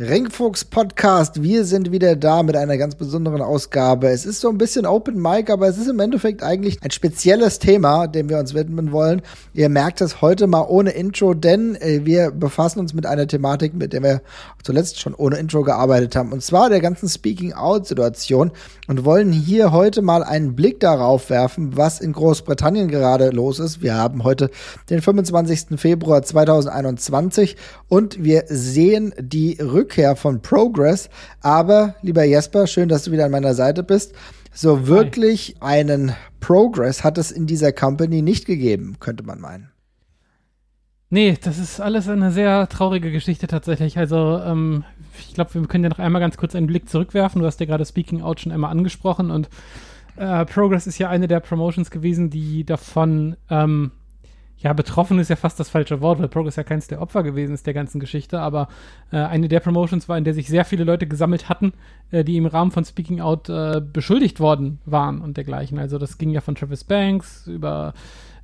Ringfuchs Podcast, wir sind wieder da mit einer ganz besonderen Ausgabe. Es ist so ein bisschen Open Mic, aber es ist im Endeffekt eigentlich ein spezielles Thema, dem wir uns widmen wollen. Ihr merkt es heute mal ohne Intro, denn äh, wir befassen uns mit einer Thematik, mit der wir zuletzt schon ohne Intro gearbeitet haben, und zwar der ganzen Speaking-Out-Situation und wollen hier heute mal einen Blick darauf werfen, was in Großbritannien gerade los ist. Wir haben heute den 25. Februar 2021 und wir sehen die Rück Rückkehr von Progress. Aber, lieber Jesper, schön, dass du wieder an meiner Seite bist. So wirklich Hi. einen Progress hat es in dieser Company nicht gegeben, könnte man meinen. Nee, das ist alles eine sehr traurige Geschichte tatsächlich. Also, ähm, ich glaube, wir können ja noch einmal ganz kurz einen Blick zurückwerfen. Du hast ja gerade Speaking Out schon einmal angesprochen und äh, Progress ist ja eine der Promotions gewesen, die davon ähm, ja, betroffen ist ja fast das falsche Wort, weil Progress ja keins der Opfer gewesen ist der ganzen Geschichte, aber äh, eine der Promotions war, in der sich sehr viele Leute gesammelt hatten, äh, die im Rahmen von Speaking Out äh, beschuldigt worden waren und dergleichen. Also das ging ja von Travis Banks über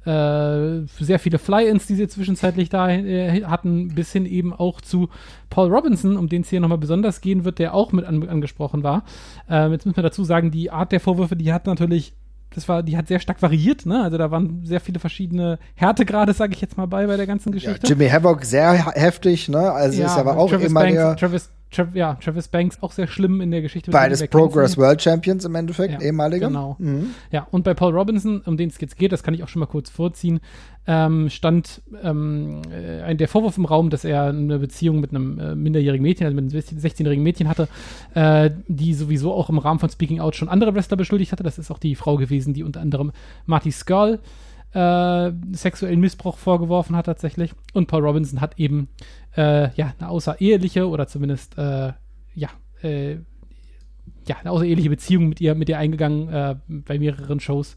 äh, sehr viele Fly-Ins, die sie zwischenzeitlich da äh, hatten, bis hin eben auch zu Paul Robinson, um den es hier nochmal besonders gehen wird, der auch mit an angesprochen war. Äh, jetzt müssen wir dazu sagen, die Art der Vorwürfe, die hat natürlich das war, die hat sehr stark variiert, ne? Also da waren sehr viele verschiedene Härtegrade, sage ich jetzt mal bei, bei der ganzen Geschichte. Ja, Jimmy Havoc sehr heftig, ne? Also ja, ist aber auch Travis immer Banks, der Travis, Tra ja, Travis Banks auch sehr schlimm in der Geschichte. Beides Progress World Champions im Endeffekt, ja, ehemalige. Genau. Mhm. Ja, und bei Paul Robinson, um den es jetzt geht, das kann ich auch schon mal kurz vorziehen, ähm, stand ähm, äh, der Vorwurf im Raum, dass er eine Beziehung mit einem äh, minderjährigen Mädchen, also mit einem 16-jährigen Mädchen hatte, äh, die sowieso auch im Rahmen von Speaking Out schon andere Wrestler beschuldigt hatte. Das ist auch die Frau gewesen, die unter anderem Marty Skull äh, sexuellen Missbrauch vorgeworfen hat tatsächlich. Und Paul Robinson hat eben äh, ja eine außereheliche oder zumindest äh, ja ja eine außereheliche Beziehung mit ihr mit ihr eingegangen bei mehreren Shows.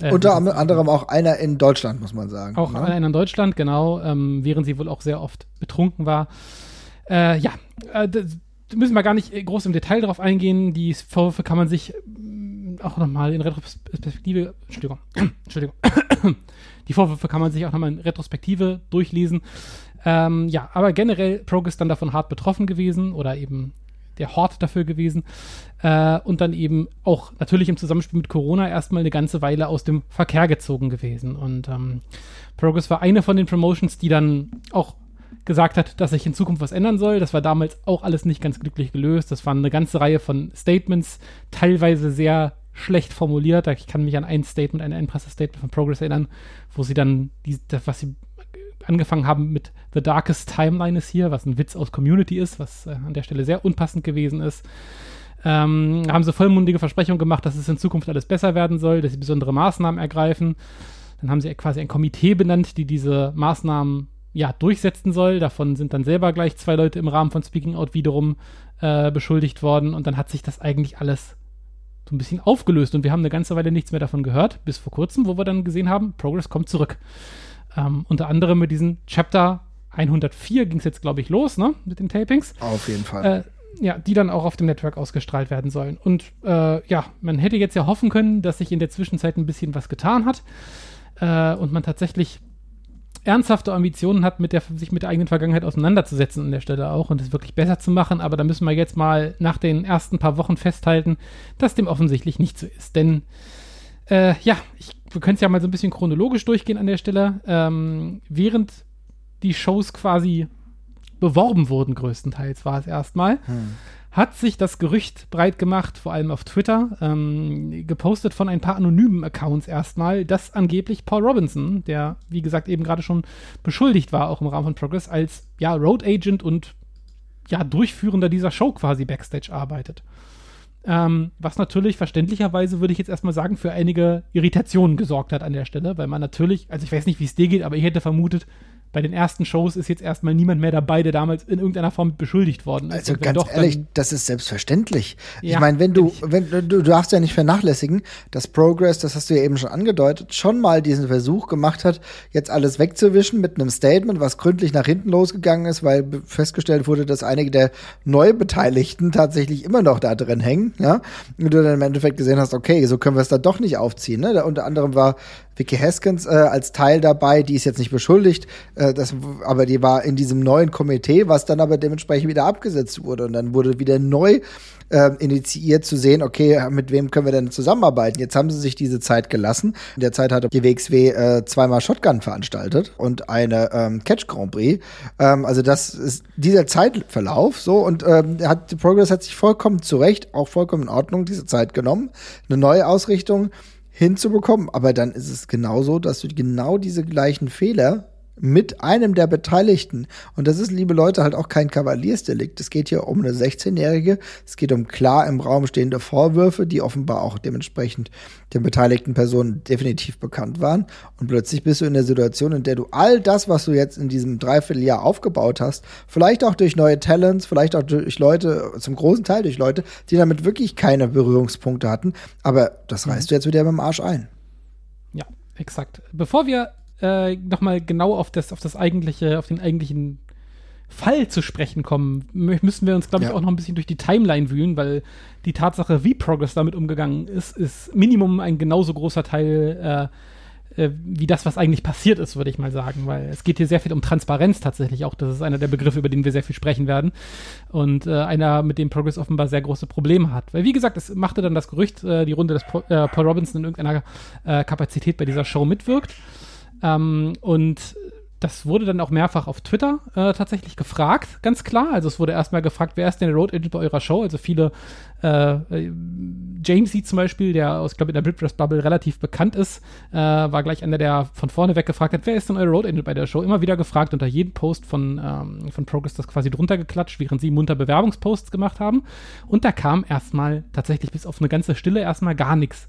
Äh, Unter anderem auch einer in Deutschland, muss man sagen. Auch ne? einer in Deutschland, genau, ähm, während sie wohl auch sehr oft betrunken war. Äh, ja, äh, müssen wir gar nicht groß im Detail darauf eingehen. Die Vorwürfe kann man sich auch nochmal in Retrospektive, Entschuldigung, Entschuldigung, die Vorwürfe kann man sich auch nochmal in Retrospektive durchlesen. Ähm, ja, aber generell Progress dann davon hart betroffen gewesen oder eben der Hort dafür gewesen. Äh, und dann eben auch natürlich im Zusammenspiel mit Corona erstmal eine ganze Weile aus dem Verkehr gezogen gewesen. Und ähm, Progress war eine von den Promotions, die dann auch gesagt hat, dass sich in Zukunft was ändern soll. Das war damals auch alles nicht ganz glücklich gelöst. Das waren eine ganze Reihe von Statements, teilweise sehr schlecht formuliert. Ich kann mich an ein Statement, ein Endpresse-Statement von Progress erinnern, wo sie dann, die, das, was sie angefangen haben mit The Darkest Timeline ist hier, was ein Witz aus Community ist, was äh, an der Stelle sehr unpassend gewesen ist. Ähm, haben sie vollmundige Versprechungen gemacht, dass es in Zukunft alles besser werden soll, dass sie besondere Maßnahmen ergreifen. Dann haben sie quasi ein Komitee benannt, die diese Maßnahmen ja, durchsetzen soll. Davon sind dann selber gleich zwei Leute im Rahmen von Speaking Out wiederum äh, beschuldigt worden. Und dann hat sich das eigentlich alles so ein bisschen aufgelöst. Und wir haben eine ganze Weile nichts mehr davon gehört, bis vor kurzem, wo wir dann gesehen haben, Progress kommt zurück. Ähm, unter anderem mit diesem Chapter 104 ging es jetzt, glaube ich, los, ne? Mit den Tapings. Auf jeden Fall. Äh, ja, die dann auch auf dem Network ausgestrahlt werden sollen. Und äh, ja, man hätte jetzt ja hoffen können, dass sich in der Zwischenzeit ein bisschen was getan hat äh, und man tatsächlich ernsthafte Ambitionen hat, mit der, sich mit der eigenen Vergangenheit auseinanderzusetzen an der Stelle auch und es wirklich besser zu machen. Aber da müssen wir jetzt mal nach den ersten paar Wochen festhalten, dass dem offensichtlich nicht so ist. Denn äh, ja, ich, wir können es ja mal so ein bisschen chronologisch durchgehen an der Stelle. Ähm, während die Shows quasi beworben wurden, größtenteils war es erstmal, hm. Hat sich das Gerücht breit gemacht, vor allem auf Twitter, ähm, gepostet von ein paar anonymen Accounts erstmal, dass angeblich Paul Robinson, der wie gesagt eben gerade schon beschuldigt war, auch im Rahmen von Progress, als ja Road Agent und ja Durchführender dieser Show quasi backstage arbeitet. Ähm, was natürlich verständlicherweise, würde ich jetzt erstmal sagen, für einige Irritationen gesorgt hat an der Stelle, weil man natürlich, also ich weiß nicht, wie es dir geht, aber ich hätte vermutet, bei den ersten Shows ist jetzt erstmal niemand mehr dabei, der damals in irgendeiner Form beschuldigt worden ist. Also ganz doch, ehrlich, das ist selbstverständlich. Ja, ich meine, wenn du, wenn du, du darfst ja nicht vernachlässigen, dass Progress, das hast du ja eben schon angedeutet, schon mal diesen Versuch gemacht hat, jetzt alles wegzuwischen mit einem Statement, was gründlich nach hinten losgegangen ist, weil festgestellt wurde, dass einige der Neubeteiligten tatsächlich immer noch da drin hängen, ja. Und du dann im Endeffekt gesehen hast, okay, so können wir es da doch nicht aufziehen, ne? Da unter anderem war Vicky Haskins äh, als Teil dabei, die ist jetzt nicht beschuldigt, äh, das, aber die war in diesem neuen Komitee, was dann aber dementsprechend wieder abgesetzt wurde. Und dann wurde wieder neu äh, initiiert zu sehen, okay, mit wem können wir denn zusammenarbeiten? Jetzt haben sie sich diese Zeit gelassen. In der Zeit hatte die WXW äh, zweimal Shotgun veranstaltet und eine ähm, Catch Grand Prix. Ähm, also das ist dieser Zeitverlauf so und ähm, hat Progress hat sich vollkommen zurecht, auch vollkommen in Ordnung diese Zeit genommen, eine neue Ausrichtung hinzubekommen. Aber dann ist es genauso, dass du genau diese gleichen Fehler mit einem der Beteiligten. Und das ist, liebe Leute, halt auch kein Kavaliersdelikt. Es geht hier um eine 16-Jährige. Es geht um klar im Raum stehende Vorwürfe, die offenbar auch dementsprechend den beteiligten Personen definitiv bekannt waren. Und plötzlich bist du in der Situation, in der du all das, was du jetzt in diesem Dreivierteljahr aufgebaut hast, vielleicht auch durch neue Talents, vielleicht auch durch Leute, zum großen Teil durch Leute, die damit wirklich keine Berührungspunkte hatten. Aber das reißt du jetzt wieder mit dem Arsch ein. Ja, exakt. Bevor wir äh, nochmal genau auf das, auf das eigentliche, auf den eigentlichen Fall zu sprechen kommen, müssen wir uns, glaube ich, ja. auch noch ein bisschen durch die Timeline wühlen, weil die Tatsache, wie Progress damit umgegangen ist, ist Minimum ein genauso großer Teil äh, äh, wie das, was eigentlich passiert ist, würde ich mal sagen, weil es geht hier sehr viel um Transparenz tatsächlich auch. Das ist einer der Begriffe, über den wir sehr viel sprechen werden und äh, einer, mit dem Progress offenbar sehr große Probleme hat. Weil, wie gesagt, es machte dann das Gerücht, äh, die Runde, dass äh, Paul Robinson in irgendeiner äh, Kapazität bei dieser Show mitwirkt. Ähm, und das wurde dann auch mehrfach auf Twitter äh, tatsächlich gefragt, ganz klar. Also es wurde erstmal gefragt, wer ist denn der Road Agent bei eurer Show? Also viele, äh, Jamesy zum Beispiel, der aus, glaube in der Britpress-Bubble relativ bekannt ist, äh, war gleich einer, der von vorne weg gefragt hat, wer ist denn euer Road Agent bei der Show? Immer wieder gefragt, unter jedem Post von, ähm, von Progress das quasi drunter geklatscht, während sie munter Bewerbungsposts gemacht haben. Und da kam erstmal tatsächlich bis auf eine ganze Stille erstmal gar nichts.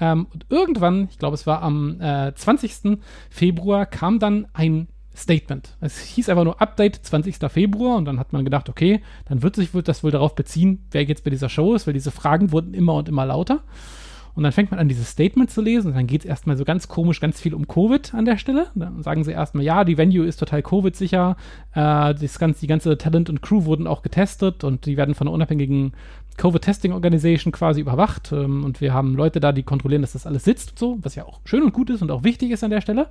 Ähm, und irgendwann, ich glaube, es war am äh, 20. Februar, kam dann ein Statement. Es hieß einfach nur Update 20. Februar und dann hat man gedacht, okay, dann wird sich das wohl darauf beziehen, wer jetzt bei dieser Show ist, weil diese Fragen wurden immer und immer lauter. Und dann fängt man an, dieses Statement zu lesen und dann geht es erstmal so ganz komisch, ganz viel um Covid an der Stelle. Dann sagen sie erstmal, ja, die Venue ist total Covid-sicher, äh, ganze, die ganze Talent und Crew wurden auch getestet und die werden von einer unabhängigen Covid-Testing Organization quasi überwacht. Ähm, und wir haben Leute da, die kontrollieren, dass das alles sitzt und so, was ja auch schön und gut ist und auch wichtig ist an der Stelle.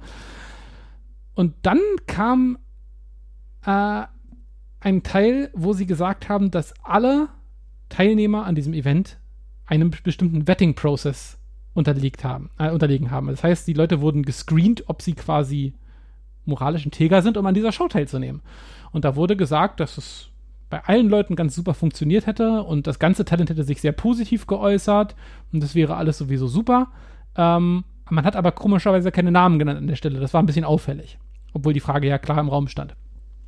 Und dann kam äh, ein Teil, wo sie gesagt haben, dass alle Teilnehmer an diesem Event einem bestimmten Vetting-Prozess unterliegt haben, äh, unterlegen haben. Das heißt, die Leute wurden gescreent, ob sie quasi moralisch integer sind, um an dieser Show teilzunehmen. Und da wurde gesagt, dass es bei allen Leuten ganz super funktioniert hätte und das ganze Talent hätte sich sehr positiv geäußert und das wäre alles sowieso super. Ähm, man hat aber komischerweise keine Namen genannt an der Stelle. Das war ein bisschen auffällig, obwohl die Frage ja klar im Raum stand.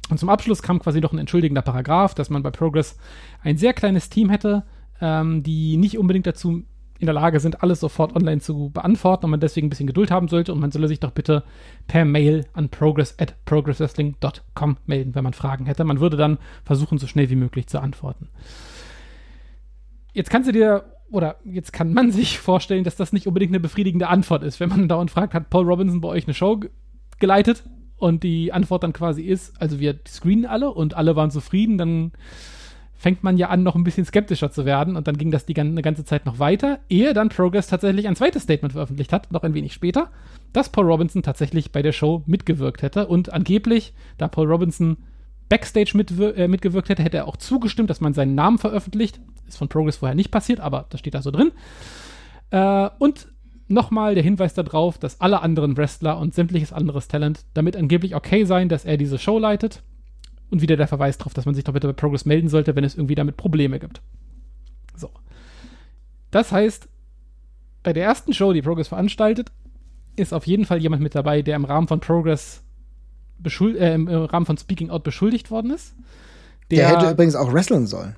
Und zum Abschluss kam quasi noch ein entschuldigender Paragraph, dass man bei Progress ein sehr kleines Team hätte, ähm, die nicht unbedingt dazu in der Lage sind, alles sofort online zu beantworten und man deswegen ein bisschen Geduld haben sollte und man solle sich doch bitte per Mail an progress at progresswrestling.com melden, wenn man Fragen hätte. Man würde dann versuchen, so schnell wie möglich zu antworten. Jetzt kannst du dir oder jetzt kann man sich vorstellen, dass das nicht unbedingt eine befriedigende Antwort ist, wenn man dauernd fragt, hat Paul Robinson bei euch eine Show geleitet? Und die Antwort dann quasi ist, also wir screenen alle und alle waren zufrieden, dann fängt man ja an, noch ein bisschen skeptischer zu werden. Und dann ging das die eine ganze Zeit noch weiter, ehe dann Progress tatsächlich ein zweites Statement veröffentlicht hat, noch ein wenig später, dass Paul Robinson tatsächlich bei der Show mitgewirkt hätte. Und angeblich, da Paul Robinson Backstage mitwir äh, mitgewirkt hätte, hätte er auch zugestimmt, dass man seinen Namen veröffentlicht. Ist von Progress vorher nicht passiert, aber das steht da so drin. Äh, und nochmal der Hinweis darauf, dass alle anderen Wrestler und sämtliches anderes Talent damit angeblich okay seien, dass er diese Show leitet und wieder der Verweis darauf, dass man sich doch bitte bei Progress melden sollte, wenn es irgendwie damit Probleme gibt. So. Das heißt, bei der ersten Show, die Progress veranstaltet, ist auf jeden Fall jemand mit dabei, der im Rahmen von Progress äh, im Rahmen von Speaking Out beschuldigt worden ist. Der, der, hätte übrigens auch wresteln sollen.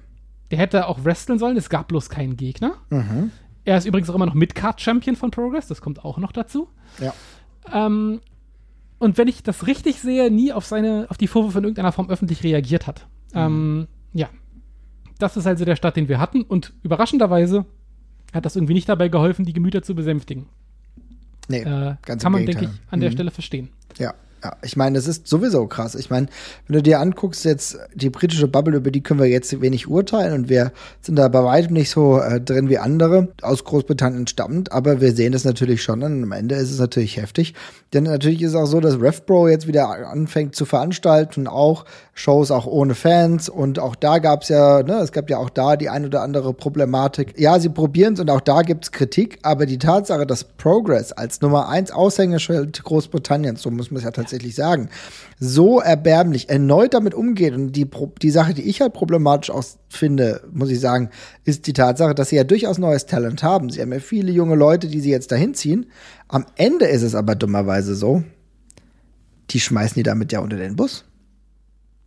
Der hätte auch wresteln sollen, es gab bloß keinen Gegner. Mhm. Er ist übrigens auch immer noch Mid-Card-Champion von Progress, das kommt auch noch dazu. Ja. Ähm, und wenn ich das richtig sehe, nie auf seine, auf die Vorwürfe in irgendeiner Form öffentlich reagiert hat. Mhm. Ähm, ja. Das ist also der Start, den wir hatten. Und überraschenderweise hat das irgendwie nicht dabei geholfen, die Gemüter zu besänftigen. Nee, äh, ganz Kann man, denke ich, an mhm. der Stelle verstehen. Ja. Ja, ich meine, das ist sowieso krass. Ich meine, wenn du dir anguckst, jetzt die britische Bubble, über die können wir jetzt wenig urteilen und wir sind da bei weitem nicht so äh, drin wie andere, aus Großbritannien stammend, aber wir sehen das natürlich schon und am Ende ist es natürlich heftig. Denn natürlich ist es auch so, dass RevPro jetzt wieder anfängt zu veranstalten, auch Shows auch ohne Fans und auch da gab es ja, ne, es gab ja auch da die ein oder andere Problematik. Ja, sie probieren es und auch da gibt es Kritik, aber die Tatsache, dass Progress als Nummer eins Aushängeschild Großbritanniens, so muss man es ja tatsächlich tatsächlich sagen, so erbärmlich erneut damit umgeht. Und die, die Sache, die ich halt problematisch auch finde, muss ich sagen, ist die Tatsache, dass sie ja durchaus neues Talent haben. Sie haben ja viele junge Leute, die sie jetzt dahin ziehen. Am Ende ist es aber dummerweise so, die schmeißen die damit ja unter den Bus.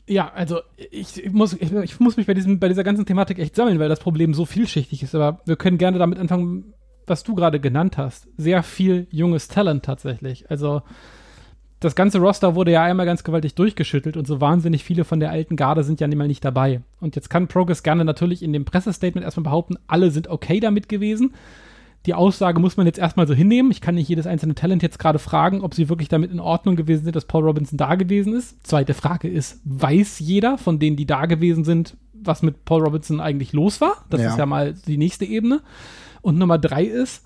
Ja, also ich muss, ich, ich, muss mich bei, diesem, bei dieser ganzen Thematik echt sammeln, weil das Problem so vielschichtig ist. Aber wir können gerne damit anfangen, was du gerade genannt hast. Sehr viel junges Talent tatsächlich. Also das ganze Roster wurde ja einmal ganz gewaltig durchgeschüttelt und so wahnsinnig viele von der alten Garde sind ja mal nicht dabei. Und jetzt kann Progress gerne natürlich in dem Pressestatement erstmal behaupten, alle sind okay damit gewesen. Die Aussage muss man jetzt erstmal so hinnehmen. Ich kann nicht jedes einzelne Talent jetzt gerade fragen, ob sie wirklich damit in Ordnung gewesen sind, dass Paul Robinson da gewesen ist. Zweite Frage ist, weiß jeder von denen, die da gewesen sind, was mit Paul Robinson eigentlich los war? Das ja. ist ja mal die nächste Ebene. Und Nummer drei ist,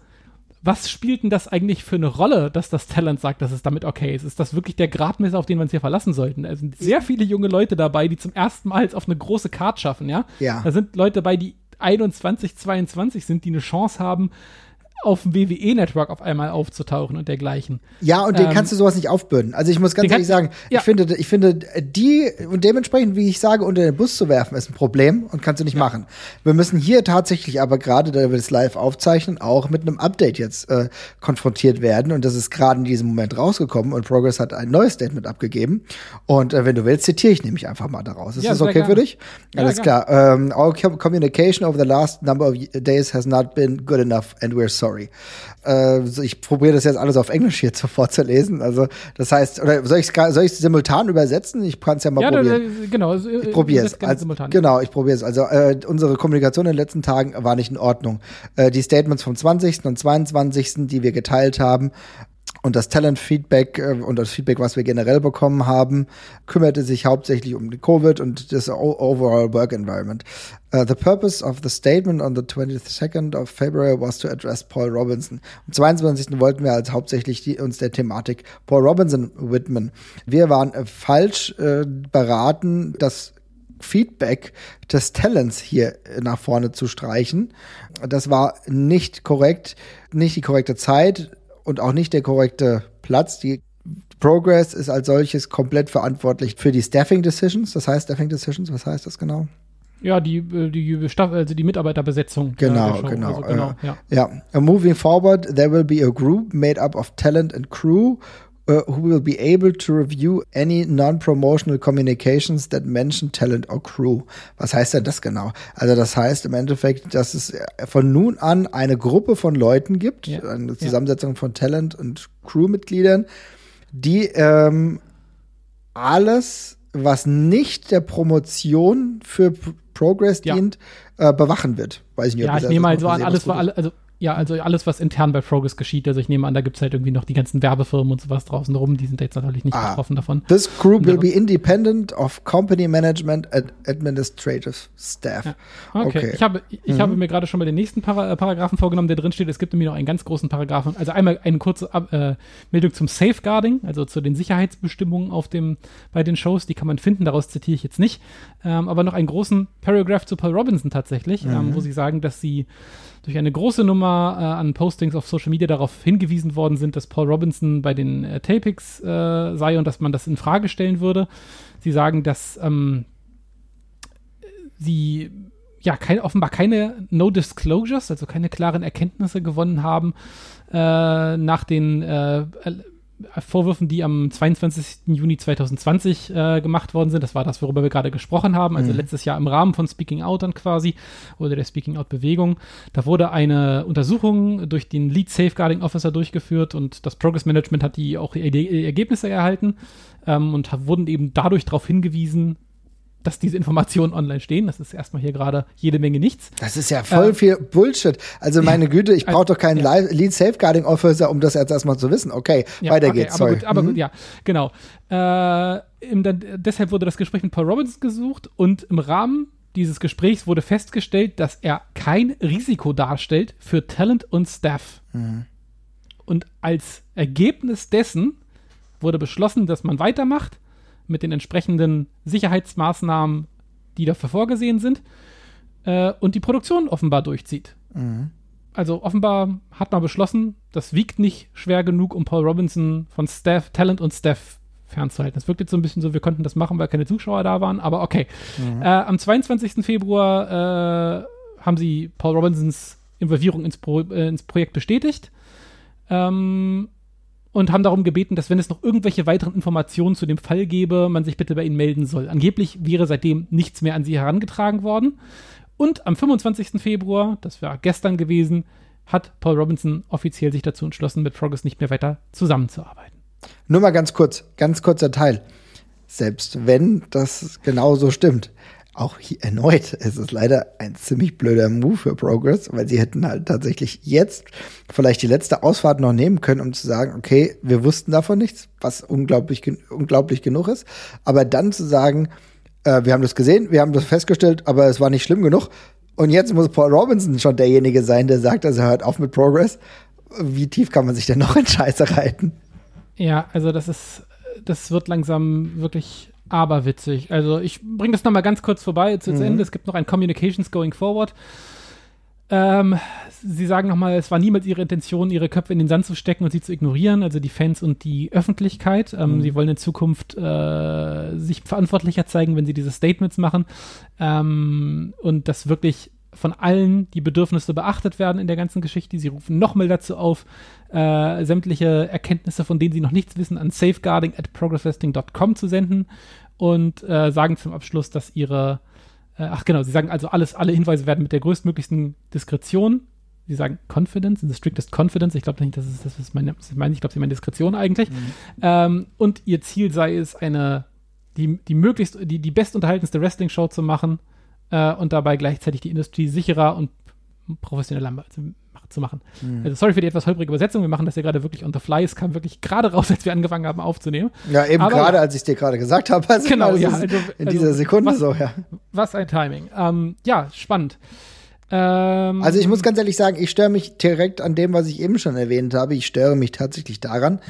was spielt denn das eigentlich für eine Rolle, dass das Talent sagt, dass es damit okay ist? Ist das wirklich der Gradmesser, auf den wir uns hier verlassen sollten? Es sind sehr viele junge Leute dabei, die zum ersten Mal jetzt auf eine große Card schaffen, ja? Ja. Da sind Leute dabei, die 21, 22 sind, die eine Chance haben, auf dem WWE-Network auf einmal aufzutauchen und dergleichen. Ja, und den ähm, kannst du sowas nicht aufbürden. Also ich muss ganz ehrlich sagen, ja. ich finde, ich finde, die und dementsprechend, wie ich sage, unter den Bus zu werfen, ist ein Problem und kannst du nicht ja. machen. Wir müssen hier tatsächlich aber gerade, da wir das live aufzeichnen, auch mit einem Update jetzt äh, konfrontiert werden. Und das ist gerade in diesem Moment rausgekommen und Progress hat ein neues Statement abgegeben. Und äh, wenn du willst, zitiere ich nämlich einfach mal daraus. Ist ja, das okay gerne. für dich? Alles klar. Um, ähm, our communication over the last number of days has not been good enough and we're sorry. Sorry. Äh, ich probiere das jetzt alles auf Englisch hier vorzulesen. Also, das heißt, oder soll ich es simultan übersetzen? Ich kann es ja mal ja, probieren. Da, genau. Ich probiere es. Also, genau, ich probiere es. Also, äh, unsere Kommunikation in den letzten Tagen war nicht in Ordnung. Äh, die Statements vom 20. und 22., die wir geteilt haben, und das Talent-Feedback äh, und das Feedback, was wir generell bekommen haben, kümmerte sich hauptsächlich um die Covid und das overall work environment. Uh, the purpose of the statement on the 22nd of February was to address Paul Robinson. Am 22. wollten wir als hauptsächlich die, uns der Thematik Paul Robinson widmen. Wir waren äh, falsch äh, beraten, das Feedback des Talents hier nach vorne zu streichen. Das war nicht korrekt, nicht die korrekte Zeit und auch nicht der korrekte Platz. Die Progress ist als solches komplett verantwortlich für die Staffing Decisions. Das heißt Staffing Decisions, was heißt das genau? Ja, die, äh, die, Staff also die Mitarbeiterbesetzung. Genau, genau. Also genau äh, ja. ja. Moving forward, there will be a group made up of talent and crew uh, who will be able to review any non-promotional communications that mention talent or crew. Was heißt denn das genau? Also das heißt im Endeffekt, dass es von nun an eine Gruppe von Leuten gibt, ja. eine Zusammensetzung ja. von Talent und Crewmitgliedern, die ähm, alles, was nicht der Promotion für Progress ja. dient, äh, bewachen wird. Weiß ich nicht, ob ja, ich nehme mal so an, alles war also ja, also alles, was intern bei Progress geschieht. Also ich nehme an, da gibt es halt irgendwie noch die ganzen Werbefirmen und sowas draußen rum, die sind jetzt natürlich nicht ah, betroffen davon. This group will be independent of company management and administrative staff. Ja. Okay. okay. Ich, habe, ich mhm. habe mir gerade schon mal den nächsten Para äh, Paragraphen vorgenommen, der drin steht. Es gibt nämlich noch einen ganz großen Paragraphen. Also einmal eine kurze äh, Meldung zum Safeguarding, also zu den Sicherheitsbestimmungen auf dem, bei den Shows. Die kann man finden, daraus zitiere ich jetzt nicht. Ähm, aber noch einen großen Paragraph zu Paul Robinson tatsächlich, mhm. ähm, wo sie sagen, dass sie durch eine große Nummer äh, an Postings auf Social Media darauf hingewiesen worden sind, dass Paul Robinson bei den äh, Tapings äh, sei und dass man das in Frage stellen würde. Sie sagen, dass ähm, sie ja kein, offenbar keine No Disclosures, also keine klaren Erkenntnisse gewonnen haben äh, nach den äh, Vorwürfen, die am 22. Juni 2020 äh, gemacht worden sind. Das war das, worüber wir gerade gesprochen haben. Also mhm. letztes Jahr im Rahmen von Speaking Out dann quasi oder der Speaking Out Bewegung. Da wurde eine Untersuchung durch den Lead Safeguarding Officer durchgeführt und das Progress Management hat die auch die Ergebnisse erhalten ähm, und wurden eben dadurch darauf hingewiesen, dass diese Informationen online stehen. Das ist erstmal hier gerade jede Menge nichts. Das ist ja voll ähm, viel Bullshit. Also meine Güte, ich brauche doch keinen ja. Lead Safeguarding Officer, um das jetzt erstmal zu wissen. Okay, ja, weiter okay, geht's. Aber, gut, aber mhm. gut, ja, genau. Äh, im, dann, deshalb wurde das Gespräch mit Paul Robinson gesucht und im Rahmen dieses Gesprächs wurde festgestellt, dass er kein Risiko darstellt für Talent und Staff. Mhm. Und als Ergebnis dessen wurde beschlossen, dass man weitermacht mit den entsprechenden Sicherheitsmaßnahmen, die dafür vorgesehen sind, äh, und die Produktion offenbar durchzieht. Mhm. Also offenbar hat man beschlossen, das wiegt nicht schwer genug, um Paul Robinson von Staff, Talent und Staff fernzuhalten. Das wirkt jetzt so ein bisschen so, wir konnten das machen, weil keine Zuschauer da waren, aber okay. Mhm. Äh, am 22. Februar äh, haben sie Paul Robinsons Involvierung ins, Pro, äh, ins Projekt bestätigt. Ähm, und haben darum gebeten, dass wenn es noch irgendwelche weiteren Informationen zu dem Fall gäbe, man sich bitte bei ihnen melden soll. Angeblich wäre seitdem nichts mehr an sie herangetragen worden. Und am 25. Februar, das war gestern gewesen, hat Paul Robinson offiziell sich dazu entschlossen, mit Progress nicht mehr weiter zusammenzuarbeiten. Nur mal ganz kurz, ganz kurzer Teil. Selbst wenn das genauso stimmt, auch hier erneut es ist leider ein ziemlich blöder Move für Progress, weil sie hätten halt tatsächlich jetzt vielleicht die letzte Ausfahrt noch nehmen können, um zu sagen, okay, wir wussten davon nichts, was unglaublich, unglaublich genug ist. Aber dann zu sagen, äh, wir haben das gesehen, wir haben das festgestellt, aber es war nicht schlimm genug. Und jetzt muss Paul Robinson schon derjenige sein, der sagt, er hört auf mit Progress. Wie tief kann man sich denn noch in Scheiße reiten? Ja, also das ist, das wird langsam wirklich aberwitzig. Also ich bringe das nochmal ganz kurz vorbei zu mhm. Ende. Es gibt noch ein Communications Going Forward. Ähm, sie sagen nochmal, es war niemals ihre Intention, ihre Köpfe in den Sand zu stecken und sie zu ignorieren, also die Fans und die Öffentlichkeit. Ähm, mhm. Sie wollen in Zukunft äh, sich verantwortlicher zeigen, wenn sie diese Statements machen ähm, und das wirklich von allen die Bedürfnisse beachtet werden in der ganzen Geschichte. Sie rufen nochmal dazu auf, äh, sämtliche Erkenntnisse, von denen sie noch nichts wissen, an safeguarding at progressvesting.com zu senden und äh, sagen zum Abschluss, dass ihre, äh, ach genau, sie sagen also alles, alle Hinweise werden mit der größtmöglichsten Diskretion Sie sagen Confidence, the strictest confidence. Ich glaube nicht, das ist das, was meine, ich meine. Ich glaube, sie meinen Diskretion eigentlich. Mhm. Ähm, und ihr Ziel sei es, eine, die, die möglichst, die, die bestunterhaltenste Wrestling-Show zu machen, äh, und dabei gleichzeitig die Industrie sicherer und professioneller zu machen. Mhm. Also sorry für die etwas holprige Übersetzung. Wir machen das ja gerade wirklich on the fly. Es kam wirklich gerade raus, als wir angefangen haben aufzunehmen. Ja, eben gerade, als ich dir gerade gesagt habe. Also genau, ja. Also, in dieser also, Sekunde was, so, ja. Was ein Timing. Ähm, ja, spannend. Ähm, also ich muss ganz ehrlich sagen, ich störe mich direkt an dem, was ich eben schon erwähnt habe. Ich störe mich tatsächlich daran,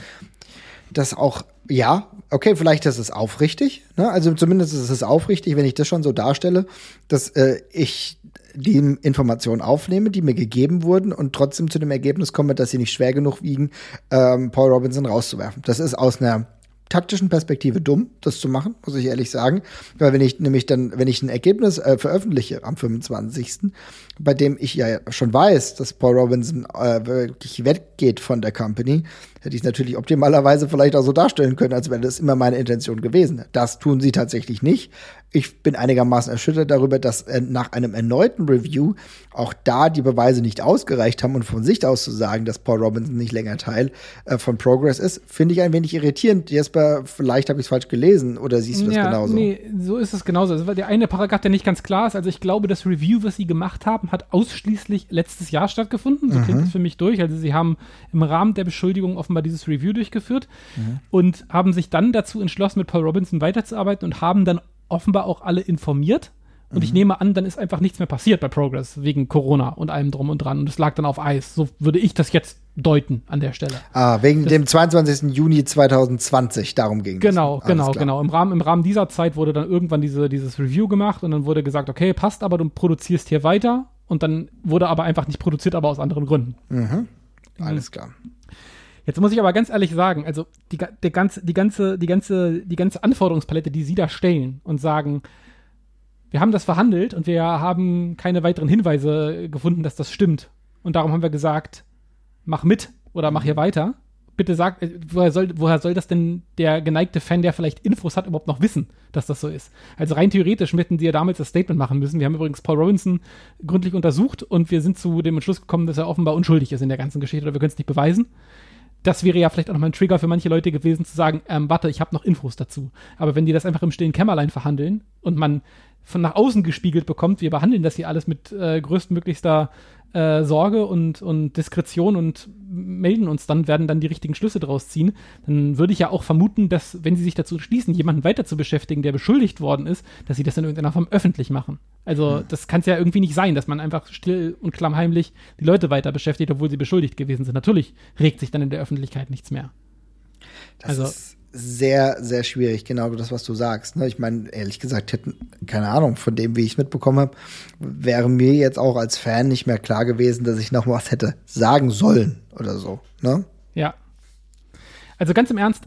dass auch, ja, okay, vielleicht ist es aufrichtig, ne? also zumindest ist es aufrichtig, wenn ich das schon so darstelle, dass äh, ich die Informationen aufnehme, die mir gegeben wurden und trotzdem zu dem Ergebnis komme, dass sie nicht schwer genug wiegen, ähm, Paul Robinson rauszuwerfen. Das ist aus einer taktischen Perspektive dumm, das zu machen, muss ich ehrlich sagen. Weil wenn ich nämlich dann, wenn ich ein Ergebnis äh, veröffentliche am 25., bei dem ich ja schon weiß, dass Paul Robinson äh, wirklich weggeht von der Company, hätte ich es natürlich optimalerweise vielleicht auch so darstellen können, als wäre das immer meine Intention gewesen. Das tun sie tatsächlich nicht. Ich bin einigermaßen erschüttert darüber, dass äh, nach einem erneuten Review auch da die Beweise nicht ausgereicht haben und von sich aus zu sagen, dass Paul Robinson nicht länger Teil äh, von Progress ist, finde ich ein wenig irritierend. Jesper, vielleicht habe ich es falsch gelesen oder siehst du das ja, genauso? Nee, so ist es genauso. Also, weil der eine Paragraph, der nicht ganz klar ist, also ich glaube, das Review, was sie gemacht haben, hat ausschließlich letztes Jahr stattgefunden. So mhm. klingt es für mich durch. Also sie haben im Rahmen der Beschuldigung offenbar dieses Review durchgeführt mhm. und haben sich dann dazu entschlossen, mit Paul Robinson weiterzuarbeiten und haben dann offenbar auch alle informiert. Und mhm. ich nehme an, dann ist einfach nichts mehr passiert bei Progress wegen Corona und allem drum und dran. Und es lag dann auf Eis. So würde ich das jetzt deuten an der Stelle. Ah, wegen das, dem 22. Juni 2020, darum ging es. Genau, genau, genau. Im Rahmen, Im Rahmen dieser Zeit wurde dann irgendwann diese, dieses Review gemacht und dann wurde gesagt, okay, passt, aber du produzierst hier weiter. Und dann wurde aber einfach nicht produziert, aber aus anderen Gründen. Mhm. Alles klar. Jetzt muss ich aber ganz ehrlich sagen, also die, die, ganze, die, ganze, die, ganze, die ganze Anforderungspalette, die Sie da stellen und sagen, wir haben das verhandelt und wir haben keine weiteren Hinweise gefunden, dass das stimmt. Und darum haben wir gesagt, mach mit oder mach hier weiter. Bitte sag, äh, woher soll, woher soll das denn der geneigte Fan, der vielleicht Infos hat, überhaupt noch wissen, dass das so ist? Also rein theoretisch hätten sie ja damals das Statement machen müssen. Wir haben übrigens Paul Robinson gründlich untersucht und wir sind zu dem Entschluss gekommen, dass er offenbar unschuldig ist in der ganzen Geschichte oder wir können es nicht beweisen das wäre ja vielleicht auch nochmal ein Trigger für manche Leute gewesen, zu sagen, ähm, warte, ich habe noch Infos dazu. Aber wenn die das einfach im stillen Kämmerlein verhandeln und man von nach außen gespiegelt bekommt, wir behandeln das hier alles mit äh, größtmöglichster äh, Sorge und, und Diskretion und melden uns dann, werden dann die richtigen Schlüsse draus ziehen, dann würde ich ja auch vermuten, dass, wenn sie sich dazu schließen, jemanden weiter zu beschäftigen, der beschuldigt worden ist, dass sie das in irgendeiner Form öffentlich machen. Also, das kann es ja irgendwie nicht sein, dass man einfach still und klammheimlich die Leute weiter beschäftigt, obwohl sie beschuldigt gewesen sind. Natürlich regt sich dann in der Öffentlichkeit nichts mehr. Das also, ist sehr, sehr schwierig, genau das, was du sagst. Ne? Ich meine, ehrlich gesagt, hätten, keine Ahnung, von dem, wie ich es mitbekommen habe, wäre mir jetzt auch als Fan nicht mehr klar gewesen, dass ich noch was hätte sagen sollen oder so. Ne? Ja. Also ganz im Ernst,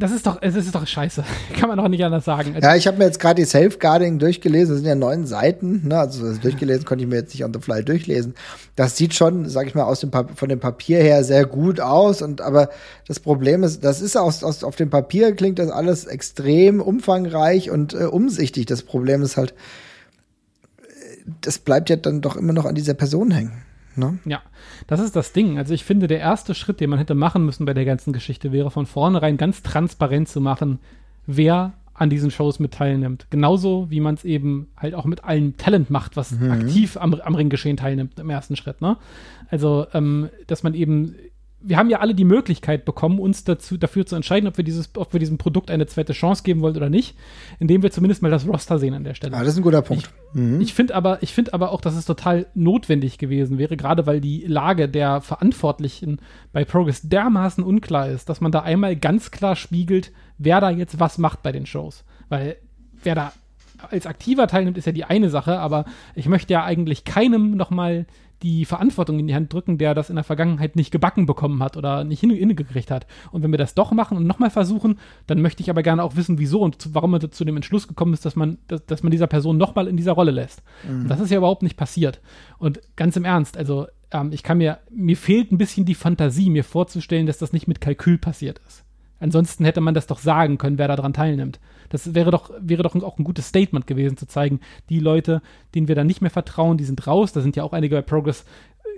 das ist doch, es ist doch scheiße. Kann man doch nicht anders sagen. Ja, ich habe mir jetzt gerade die Safeguarding durchgelesen. Das sind ja neun Seiten. Ne? Also das durchgelesen konnte ich mir jetzt nicht on the fly durchlesen. Das sieht schon, sag ich mal, aus dem von dem Papier her sehr gut aus. Und aber das Problem ist, das ist aus, aus auf dem Papier klingt das alles extrem umfangreich und äh, umsichtig. Das Problem ist halt, äh, das bleibt ja dann doch immer noch an dieser Person hängen. Ne? Ja, das ist das Ding. Also ich finde, der erste Schritt, den man hätte machen müssen bei der ganzen Geschichte, wäre von vornherein ganz transparent zu machen, wer an diesen Shows mit teilnimmt. Genauso wie man es eben halt auch mit allen Talent macht, was mhm. aktiv am, am Ringgeschehen teilnimmt im ersten Schritt. Ne? Also, ähm, dass man eben wir haben ja alle die Möglichkeit bekommen, uns dazu, dafür zu entscheiden, ob wir, dieses, ob wir diesem Produkt eine zweite Chance geben wollen oder nicht, indem wir zumindest mal das Roster sehen an der Stelle. Ah, das ist ein guter Punkt. Ich, mhm. ich finde aber, ich aber auch, dass es total notwendig gewesen wäre, gerade weil die Lage der Verantwortlichen bei Progress dermaßen unklar ist, dass man da einmal ganz klar spiegelt, wer da jetzt was macht bei den Shows. Weil wer da als aktiver teilnimmt, ist ja die eine Sache, aber ich möchte ja eigentlich keinem nochmal die Verantwortung in die Hand drücken, der das in der Vergangenheit nicht gebacken bekommen hat oder nicht hingekriegt hat. Und wenn wir das doch machen und nochmal versuchen, dann möchte ich aber gerne auch wissen, wieso und zu, warum man zu dem Entschluss gekommen ist, dass man, dass, dass man dieser Person nochmal in dieser Rolle lässt. Mhm. das ist ja überhaupt nicht passiert. Und ganz im Ernst, also ähm, ich kann mir, mir fehlt ein bisschen die Fantasie, mir vorzustellen, dass das nicht mit Kalkül passiert ist. Ansonsten hätte man das doch sagen können, wer daran teilnimmt. Das wäre doch, wäre doch auch ein gutes Statement gewesen, zu zeigen, die Leute, denen wir da nicht mehr vertrauen, die sind raus. Da sind ja auch einige bei Progress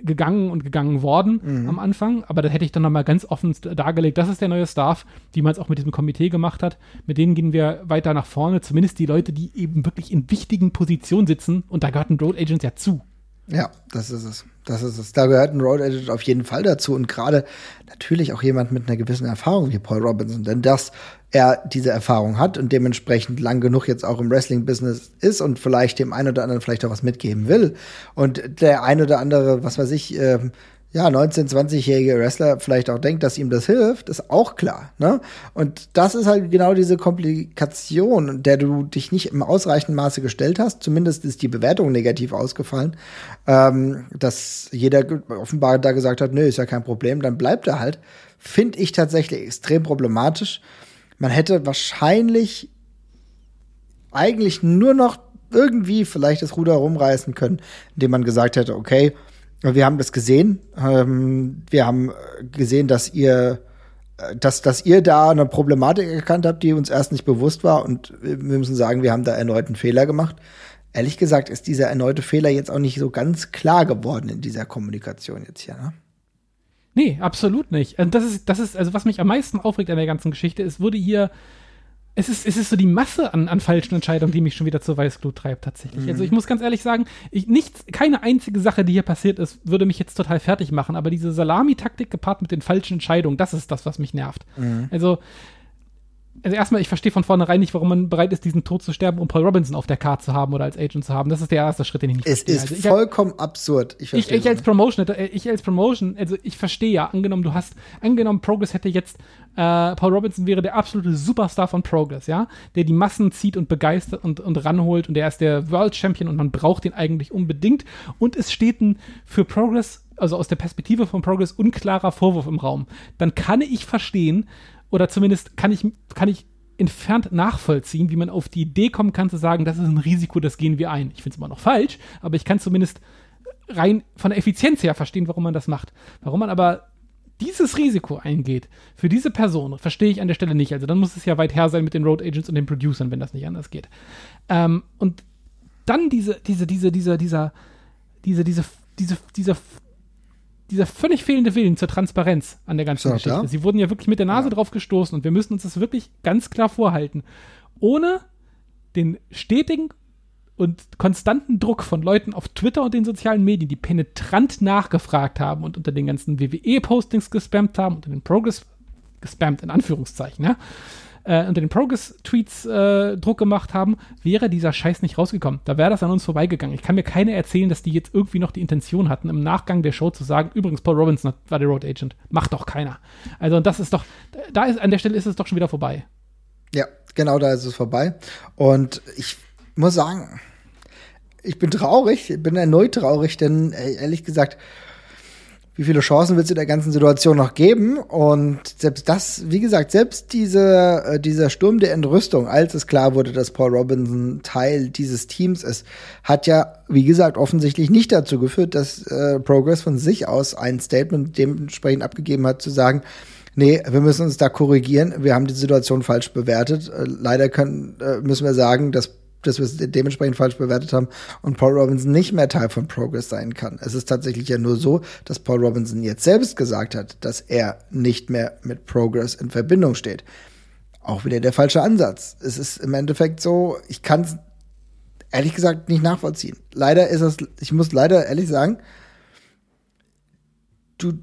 äh, gegangen und gegangen worden mhm. am Anfang. Aber da hätte ich dann nochmal ganz offen dargelegt, das ist der neue Staff, wie man es auch mit diesem Komitee gemacht hat. Mit denen gehen wir weiter nach vorne. Zumindest die Leute, die eben wirklich in wichtigen Positionen sitzen. Und da gehörten Road Agents ja zu. Ja, das ist es. Das ist es. Da gehört ein Road Agent auf jeden Fall dazu und gerade natürlich auch jemand mit einer gewissen Erfahrung wie Paul Robinson, denn dass er diese Erfahrung hat und dementsprechend lang genug jetzt auch im Wrestling-Business ist und vielleicht dem einen oder anderen vielleicht auch was mitgeben will und der ein oder andere, was weiß ich, äh, ja, 19-, 20-jährige Wrestler vielleicht auch denkt, dass ihm das hilft, ist auch klar. Ne? Und das ist halt genau diese Komplikation, der du dich nicht im ausreichenden Maße gestellt hast. Zumindest ist die Bewertung negativ ausgefallen, ähm, dass jeder offenbar da gesagt hat, nö, ist ja kein Problem, dann bleibt er halt. Finde ich tatsächlich extrem problematisch. Man hätte wahrscheinlich eigentlich nur noch irgendwie vielleicht das Ruder rumreißen können, indem man gesagt hätte, okay, wir haben das gesehen. Ähm, wir haben gesehen, dass ihr, äh, dass, dass ihr da eine Problematik erkannt habt, die uns erst nicht bewusst war. Und wir müssen sagen, wir haben da erneut einen Fehler gemacht. Ehrlich gesagt ist dieser erneute Fehler jetzt auch nicht so ganz klar geworden in dieser Kommunikation jetzt hier. Ne? Nee, absolut nicht. Und das ist, das ist, also was mich am meisten aufregt an der ganzen Geschichte, es wurde hier es ist, es ist so die Masse an, an falschen Entscheidungen, die mich schon wieder zur Weißglut treibt, tatsächlich. Mhm. Also ich muss ganz ehrlich sagen, ich, nichts, keine einzige Sache, die hier passiert ist, würde mich jetzt total fertig machen, aber diese Salami-Taktik gepaart mit den falschen Entscheidungen, das ist das, was mich nervt. Mhm. Also, also erstmal, ich verstehe von vornherein nicht, warum man bereit ist, diesen Tod zu sterben, um Paul Robinson auf der Karte zu haben oder als Agent zu haben. Das ist der erste Schritt, den ich nicht es verstehe. Es ist also vollkommen hab, absurd. Ich, ich, ich als Promotion, äh, ich als Promotion, also ich verstehe ja, angenommen, du hast, angenommen, Progress hätte jetzt, äh, Paul Robinson wäre der absolute Superstar von Progress, ja, der die Massen zieht und begeistert und, und ranholt und der ist der World Champion und man braucht ihn eigentlich unbedingt und es steht ein für Progress also aus der Perspektive von Progress unklarer Vorwurf im Raum, dann kann ich verstehen, oder zumindest kann ich, kann ich entfernt nachvollziehen, wie man auf die Idee kommen kann, zu sagen, das ist ein Risiko, das gehen wir ein. Ich finde es immer noch falsch, aber ich kann zumindest rein von der Effizienz her verstehen, warum man das macht. Warum man aber dieses Risiko eingeht für diese Person, verstehe ich an der Stelle nicht. Also dann muss es ja weit her sein mit den Road Agents und den Producern, wenn das nicht anders geht. Ähm, und dann diese, diese, diese, diese, dieser, diese, diese, diese, diese dieser völlig fehlende Willen zur Transparenz an der ganzen So, Geschichte. da? Sie wurden ja wirklich mit der Nase Ja. drauf gestoßen und wir müssen uns das wirklich ganz klar vorhalten. Ohne den stetigen und konstanten Druck von Leuten auf Twitter und den sozialen Medien, die penetrant nachgefragt haben und unter den ganzen WWE-Postings gespammt haben, unter den Progress gespammt, in Anführungszeichen, ja, äh, unter den Progress-Tweets äh, Druck gemacht haben, wäre dieser Scheiß nicht rausgekommen. Da wäre das an uns vorbeigegangen. Ich kann mir keine erzählen, dass die jetzt irgendwie noch die Intention hatten, im Nachgang der Show zu sagen, übrigens, Paul Robinson war der Road Agent. Macht doch keiner. Also das ist doch, da ist, an der Stelle ist es doch schon wieder vorbei. Ja, genau da ist es vorbei. Und ich muss sagen, ich bin traurig, bin erneut traurig, denn ehrlich gesagt, wie viele Chancen wird es in der ganzen Situation noch geben? Und selbst das, wie gesagt, selbst diese, äh, dieser Sturm der Entrüstung, als es klar wurde, dass Paul Robinson Teil dieses Teams ist, hat ja, wie gesagt, offensichtlich nicht dazu geführt, dass äh, Progress von sich aus ein Statement dementsprechend abgegeben hat, zu sagen, Nee, wir müssen uns da korrigieren. Wir haben die Situation falsch bewertet. Äh, leider können, äh, müssen wir sagen, dass, dass wir es dementsprechend falsch bewertet haben und Paul Robinson nicht mehr Teil von Progress sein kann. Es ist tatsächlich ja nur so, dass Paul Robinson jetzt selbst gesagt hat, dass er nicht mehr mit Progress in Verbindung steht. Auch wieder der falsche Ansatz. Es ist im Endeffekt so, ich kann es ehrlich gesagt nicht nachvollziehen. Leider ist es, ich muss leider ehrlich sagen, du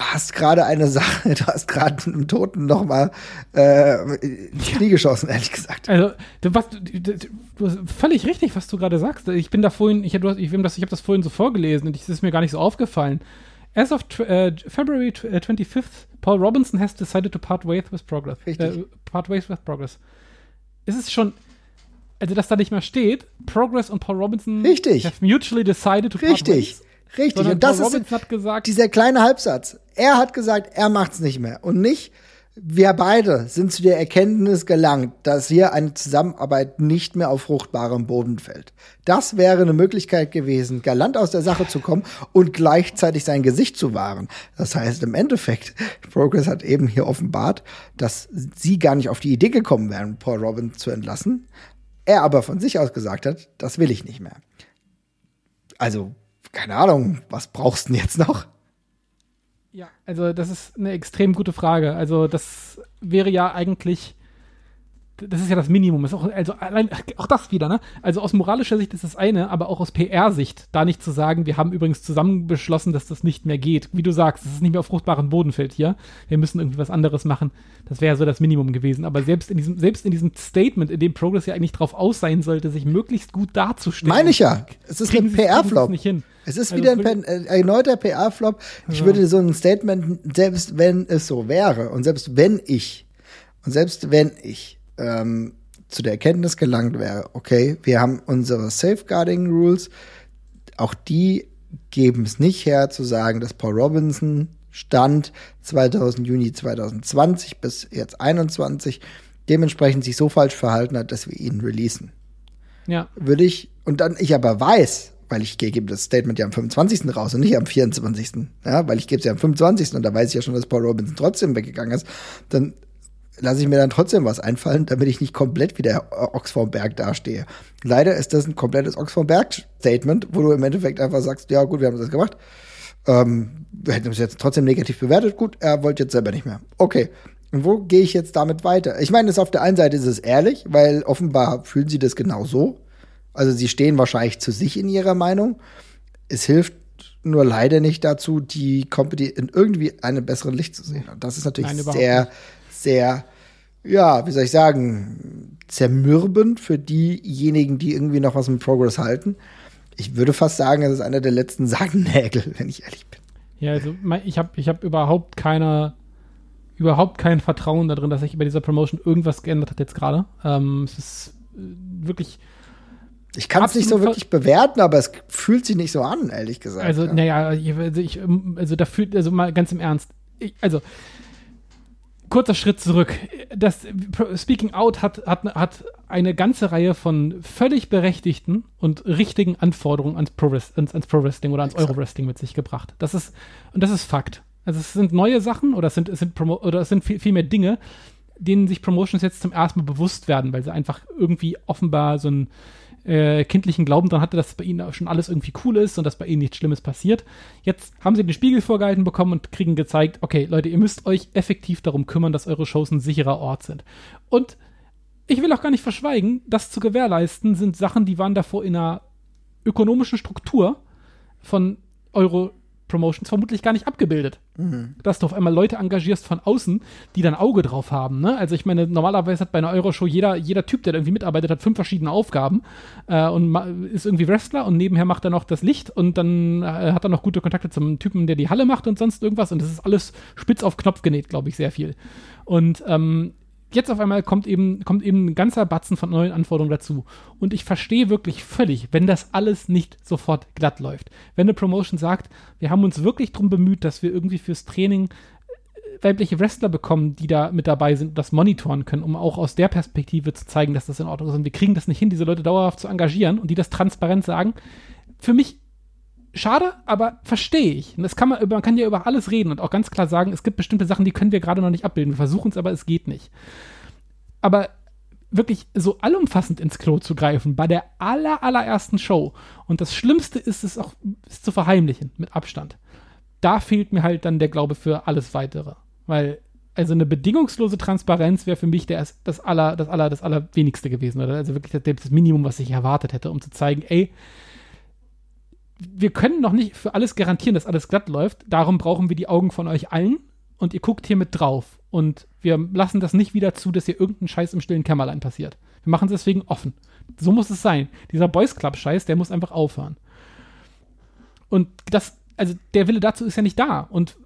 hast gerade eine Sache, du hast gerade einem Toten noch mal äh, ins Knie geschossen, ehrlich gesagt. Also, du, was, du, du, du hast völlig richtig, was du gerade sagst. Ich bin da vorhin, ich, ich, das, habe das vorhin so vorgelesen und es ist mir gar nicht so aufgefallen. As of äh, February tw- äh, 25th, Paul Robinson has decided to part ways with progress. Richtig. Äh, part ways with progress. Es ist schon, also dass da nicht mehr steht, Progress und Paul Robinson Richtig. have mutually decided to part Richtig, ways. Richtig. Sondern Und das Paul ist hat gesagt, dieser kleine Halbsatz. Er hat gesagt, er macht's nicht mehr. Und nicht, wir beide sind zu der Erkenntnis gelangt, dass hier eine Zusammenarbeit nicht mehr auf fruchtbarem Boden fällt. Das wäre eine Möglichkeit gewesen, galant aus der Sache zu kommen und gleichzeitig sein Gesicht zu wahren. Das heißt, im Endeffekt, Progress hat eben hier offenbart, dass sie gar nicht auf die Idee gekommen wären, Paul Robin zu entlassen. Er aber von sich aus gesagt hat, das will ich nicht mehr. Also, keine Ahnung, was brauchst du denn jetzt noch? Ja, also das ist eine extrem gute Frage. Also das wäre ja eigentlich, das ist ja das Minimum. Ist auch, also allein, auch das wieder, ne? Also aus moralischer Sicht ist das eine, aber auch aus PR-Sicht, da nicht zu sagen, wir haben übrigens zusammen beschlossen, dass das nicht mehr geht. Wie du sagst, es nicht mehr auf fruchtbaren Boden fällt hier. Wir müssen irgendwie was anderes machen. Das wäre so das Minimum gewesen. Aber selbst in diesem, selbst in diesem Statement, in dem Progress ja eigentlich drauf aus sein sollte, sich möglichst gut darzustellen. Meine ich ja. Es ist ein PR-Flop. nicht hin. Es ist Also wieder ein Pen- äh, erneuter PR-Flop. Ich würde so ein Statement, selbst wenn es so wäre und selbst wenn ich, und selbst wenn ich ähm, zu der Erkenntnis gelangt wäre, okay, wir haben unsere Safeguarding Rules, auch die geben es nicht her zu sagen, dass Paul Robinson Stand 2000 Juni 2020 bis jetzt 21 dementsprechend sich so falsch verhalten hat, dass wir ihn releasen Ja. würde ich, und dann ich aber weiß, weil ich gebe das Statement ja am 25. raus und nicht am 24. Ja, weil ich gebe es ja am 25. und da weiß ich ja schon, dass Paul Robinson trotzdem weggegangen ist, dann lasse ich mir dann trotzdem was einfallen, damit ich nicht komplett wie der Ochs vom Berg dastehe. Leider ist das ein komplettes Ochs vom Berg-Statement, wo du im Endeffekt einfach sagst, ja gut, wir haben das gemacht. Ähm, wir hätten es jetzt trotzdem negativ bewertet. Gut, er wollte jetzt selber nicht mehr. Okay. Und wo gehe ich jetzt damit weiter? Ich meine, es auf der einen Seite ist es ehrlich, weil offenbar fühlen sie das genau so. Also sie stehen wahrscheinlich zu sich in ihrer Meinung. Es hilft nur leider nicht dazu, die Company in irgendwie einem besseren Licht zu sehen. Und das ist natürlich Nein, sehr, sehr, ja, wie soll ich sagen, zermürbend für diejenigen, die irgendwie noch was mit Progress halten. Ich würde fast sagen, es ist einer der letzten Sargnägel, wenn ich ehrlich bin. Ja, also ich habe ich hab überhaupt keine, überhaupt kein Vertrauen darin, dass sich bei dieser Promotion irgendwas geändert hat jetzt gerade. Ähm, es ist äh, wirklich, Ich kann es nicht so wirklich bewerten, aber es fühlt sich nicht so an, ehrlich gesagt. also ja. naja, also, ich, also da fühlt, also mal ganz im Ernst, ich, also kurzer Schritt zurück. Das Speaking Out hat, hat, hat eine ganze Reihe von völlig berechtigten und richtigen Anforderungen ans Pro, ans, ans Pro Wrestling oder ans. Euro Wrestling mit sich gebracht. Das ist, und das ist Fakt. Also es sind neue Sachen oder es sind, es sind, Promo oder es sind viel, viel mehr Dinge, denen sich Promotions jetzt zum ersten Mal bewusst werden, weil sie einfach irgendwie offenbar so ein äh, kindlichen Glauben dran hatte, dass bei ihnen schon alles irgendwie cool ist und dass bei ihnen nichts Schlimmes passiert. Jetzt haben sie den Spiegel vorgehalten bekommen und kriegen gezeigt, okay, Leute, ihr müsst euch effektiv darum kümmern, dass eure Shows ein sicherer Ort sind. Und ich will auch gar nicht verschweigen, das zu gewährleisten sind Sachen, die waren davor in einer ökonomischen Struktur von Euro Promotions vermutlich gar nicht abgebildet. Mhm. Dass du auf einmal Leute engagierst von außen, die dann Auge drauf haben. Ne? Also ich meine, normalerweise hat bei einer Euroshow jeder, jeder Typ, der irgendwie mitarbeitet, hat fünf verschiedene Aufgaben äh, und ist irgendwie Wrestler und nebenher macht er noch das Licht und dann äh, hat er noch gute Kontakte zum Typen, der die Halle macht und sonst irgendwas und das ist alles spitz auf Knopf genäht, glaube ich, sehr viel. Und ähm, jetzt auf einmal kommt eben, kommt eben ein ganzer Batzen von neuen Anforderungen dazu. Und ich verstehe wirklich völlig, wenn das alles nicht sofort glatt läuft. Wenn eine Promotion sagt, wir haben uns wirklich darum bemüht, dass wir irgendwie fürs Training äh, weibliche Wrestler bekommen, die da mit dabei sind und das monitoren können, um auch aus der Perspektive zu zeigen, dass das in Ordnung ist. Und wir kriegen das nicht hin, diese Leute dauerhaft zu engagieren und die das transparent sagen. Für mich schade, aber verstehe ich. Und das kann man, man kann ja über alles reden und auch ganz klar sagen, es gibt bestimmte Sachen, die können wir gerade noch nicht abbilden. Wir versuchen es, aber es geht nicht. Aber wirklich so allumfassend ins Klo zu greifen bei der aller, allerersten Show. Und das Schlimmste ist es auch ist zu verheimlichen, mit Abstand. Da fehlt mir halt dann der Glaube für alles weitere. Weil, also eine bedingungslose Transparenz wäre für mich der, das aller, das aller, das allerwenigste gewesen. Oder? Also wirklich das, das Minimum, was ich erwartet hätte, um zu zeigen, ey, wir können noch nicht für alles garantieren, dass alles glatt läuft. Darum brauchen wir die Augen von euch allen und ihr guckt hier mit drauf. Und wir lassen das nicht wieder zu, dass hier irgendein Scheiß im stillen Kämmerlein passiert. Wir machen es deswegen offen. So muss es sein. Dieser Boys Club Scheiß, der muss einfach aufhören. Und das, also der Wille dazu ist ja nicht da. Und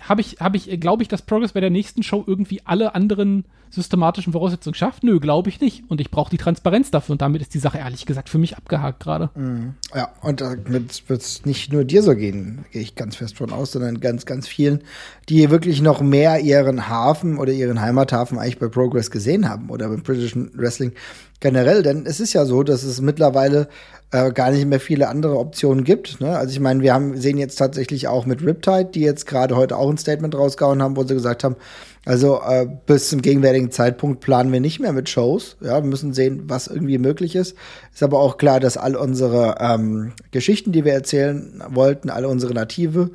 habe ich, habe ich, glaube ich, dass Progress bei der nächsten Show irgendwie alle anderen systematischen Voraussetzungen schafft? Nö, glaube ich nicht. Und ich brauche die Transparenz dafür. Und damit ist die Sache ehrlich gesagt für mich abgehakt gerade. Mhm. Ja, und damit wird es nicht nur dir so gehen, gehe ich ganz fest von aus, sondern ganz, ganz vielen, die wirklich noch mehr ihren Hafen oder ihren Heimathafen eigentlich bei Progress gesehen haben oder beim British Wrestling generell. Denn es ist ja so, dass es mittlerweile äh, gar nicht mehr viele andere Optionen gibt. Ne? Also ich meine, wir haben sehen jetzt tatsächlich auch mit Riptide, die jetzt gerade heute auch ein Statement rausgehauen haben, wo sie gesagt haben, also äh, bis zum gegenwärtigen Zeitpunkt planen wir nicht mehr mit Shows. Ja, wir müssen sehen, was irgendwie möglich ist. Ist aber auch klar, dass all unsere ähm, Geschichten, die wir erzählen wollten, alle unsere Native,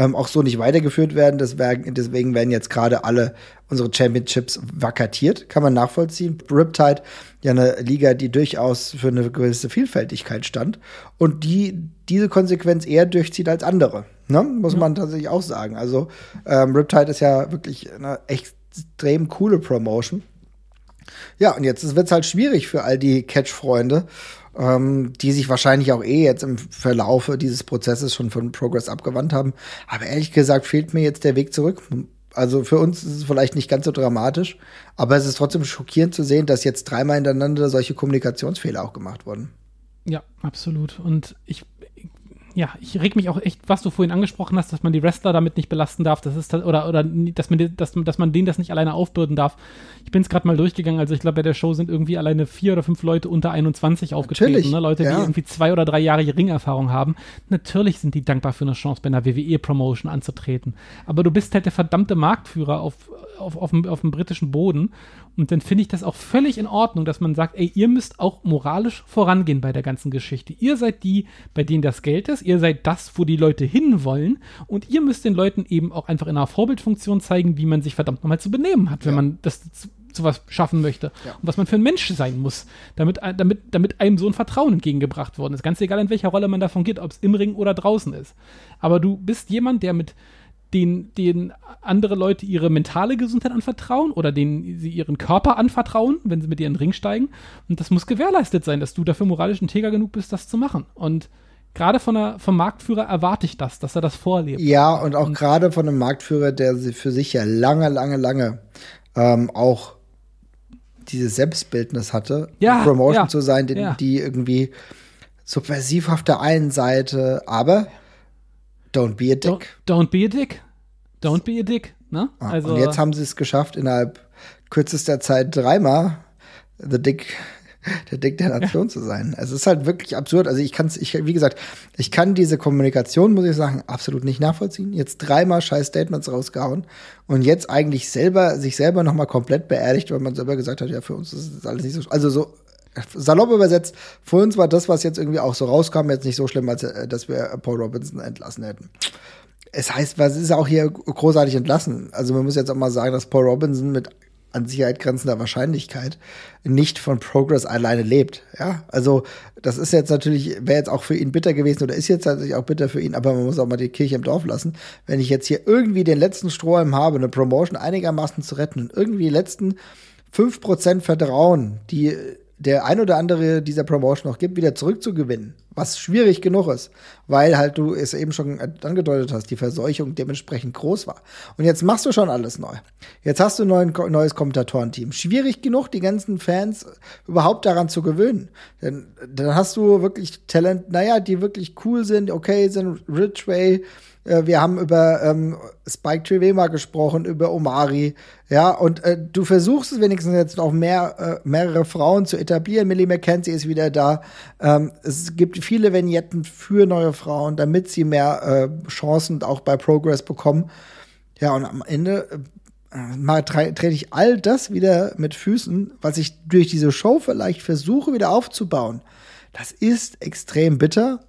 ähm, auch so nicht weitergeführt werden. Deswegen, deswegen werden jetzt gerade alle unsere Championships vakatiert. Kann man nachvollziehen. Riptide, ja eine Liga, die durchaus für eine gewisse Vielfältigkeit stand und die diese Konsequenz eher durchzieht als andere. Ne? Muss man tatsächlich auch sagen. Also ähm, Riptide ist ja wirklich eine extrem coole Promotion. Ja, und jetzt wird es halt schwierig für all die Catch-Freunde ähm, die sich wahrscheinlich auch eh jetzt im Verlaufe dieses Prozesses schon von Progress abgewandt haben. Aber ehrlich gesagt fehlt mir jetzt der Weg zurück. Also für uns ist es vielleicht nicht ganz so dramatisch, aber es ist trotzdem schockierend zu sehen, dass jetzt dreimal hintereinander solche Kommunikationsfehler auch gemacht wurden. Ja, absolut. Und ich ja, ich reg mich auch echt, was du vorhin angesprochen hast, dass man die Wrestler damit nicht belasten darf, das ist oder oder dass man dass, dass man denen das nicht alleine aufbürden darf. Ich bin es gerade mal durchgegangen, also ich glaube bei der Show sind irgendwie alleine vier oder fünf Leute unter 21 aufgetreten, ne? Leute, ja. die irgendwie zwei oder drei Jahre Ringerfahrung haben. Natürlich sind die dankbar für eine Chance bei einer WWE Promotion anzutreten, aber du bist halt der verdammte Marktführer auf auf, auf, dem, auf dem britischen Boden. Und dann finde ich das auch völlig in Ordnung, dass man sagt, ey, ihr müsst auch moralisch vorangehen bei der ganzen Geschichte. Ihr seid die, bei denen das Geld ist, ihr seid das, wo die Leute hinwollen und ihr müsst den Leuten eben auch einfach in einer Vorbildfunktion zeigen, wie man sich verdammt nochmal zu benehmen hat, wenn ja. man das zu, zu was schaffen möchte. Ja. Und was man für ein Mensch sein muss, damit, damit, damit einem so ein Vertrauen entgegengebracht worden ist. Ganz egal, in welcher Rolle man davon geht, ob es im Ring oder draußen ist. Aber du bist jemand, der mit den, den andere Leute ihre mentale Gesundheit anvertrauen oder denen sie ihren Körper anvertrauen, wenn sie mit dir in den Ring steigen. Und das muss gewährleistet sein, dass du dafür moralisch integer genug bist, das zu machen. Und gerade von der, vom Marktführer erwarte ich das, dass er das vorlebt. Ja, und auch gerade von einem Marktführer, der für sich ja lange, lange, lange ähm, auch dieses Selbstbildnis hatte, ja, Promotion ja, zu sein, die, ja. die irgendwie subversiv auf der einen Seite, aber Don't be a dick. Don't, don't be a dick. Don't be a dick. Ne? Ah, also, und jetzt haben sie es geschafft, innerhalb kürzester Zeit dreimal The Dick, der Dick der Nation ja. zu sein. Es ist halt wirklich absurd. Also ich kann es, ich, wie gesagt, ich kann diese Kommunikation, muss ich sagen, absolut nicht nachvollziehen. Jetzt dreimal scheiß Statements rausgehauen und jetzt eigentlich selber, sich selber nochmal komplett beerdigt, weil man selber gesagt hat, ja, für uns ist das alles nicht so, also so, Salopp übersetzt, für uns war das, was jetzt irgendwie auch so rauskam, jetzt nicht so schlimm, als äh, dass wir Paul Robinson entlassen hätten. Es heißt, was ist auch hier großartig entlassen? Also man muss jetzt auch mal sagen, dass Paul Robinson mit an Sicherheit grenzender Wahrscheinlichkeit nicht von Progress alleine lebt. Ja, also das ist jetzt natürlich, wäre jetzt auch für ihn bitter gewesen oder ist jetzt natürlich auch bitter für ihn, aber man muss auch mal die Kirche im Dorf lassen. Wenn ich jetzt hier irgendwie den letzten Strohhalm habe, eine Promotion einigermaßen zu retten und irgendwie die letzten fünf Prozent Vertrauen, die der ein oder andere dieser Promotion noch gibt, wieder zurückzugewinnen, was schwierig genug ist, weil halt du es eben schon angedeutet hast, die Verseuchung dementsprechend groß war. Und jetzt machst du schon alles neu. Jetzt hast du ein neues Kommentatorenteam. Schwierig genug, die ganzen Fans überhaupt daran zu gewöhnen. Denn dann hast du wirklich Talent, naja, die wirklich cool sind, okay sind, Ridgeway, äh, wir haben über ähm, Spike Trivema gesprochen, über Omari, ja, und äh, du versuchst es wenigstens jetzt noch mehr, äh, mehrere Frauen zu etablieren. Millie McKenzie ist wieder da. Ähm, es gibt viele Vignetten für neue Frauen, damit sie mehr äh, Chancen auch bei Progress bekommen. Ja, und am Ende äh, mal trete ich all das wieder mit Füßen, was ich durch diese Show vielleicht versuche wieder aufzubauen. Das ist extrem bitter.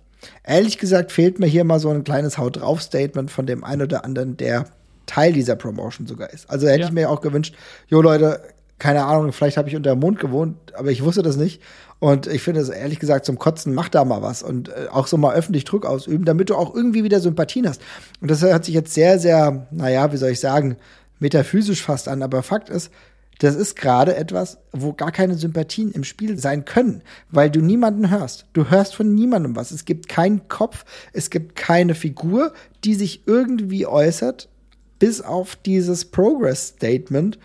Ehrlich gesagt fehlt mir hier mal so ein kleines Haut drauf Statement von dem einen oder anderen, der Teil dieser Promotion sogar ist. Also hätte ja. ich mir auch gewünscht, jo Leute, keine Ahnung, vielleicht habe ich unter dem Mond gewohnt, aber ich wusste das nicht. Und ich finde es ehrlich gesagt zum Kotzen, mach da mal was und äh, auch so mal öffentlich Druck ausüben, damit du auch irgendwie wieder Sympathien hast. Und das hört sich jetzt sehr, sehr, naja, wie soll ich sagen, metaphysisch fast an, aber Fakt ist, das ist gerade etwas, wo gar keine Sympathien im Spiel sein können, weil du niemanden hörst. Du hörst von niemandem was. Es gibt keinen Kopf, es gibt keine Figur, die sich irgendwie äußert, bis auf dieses Progress Statement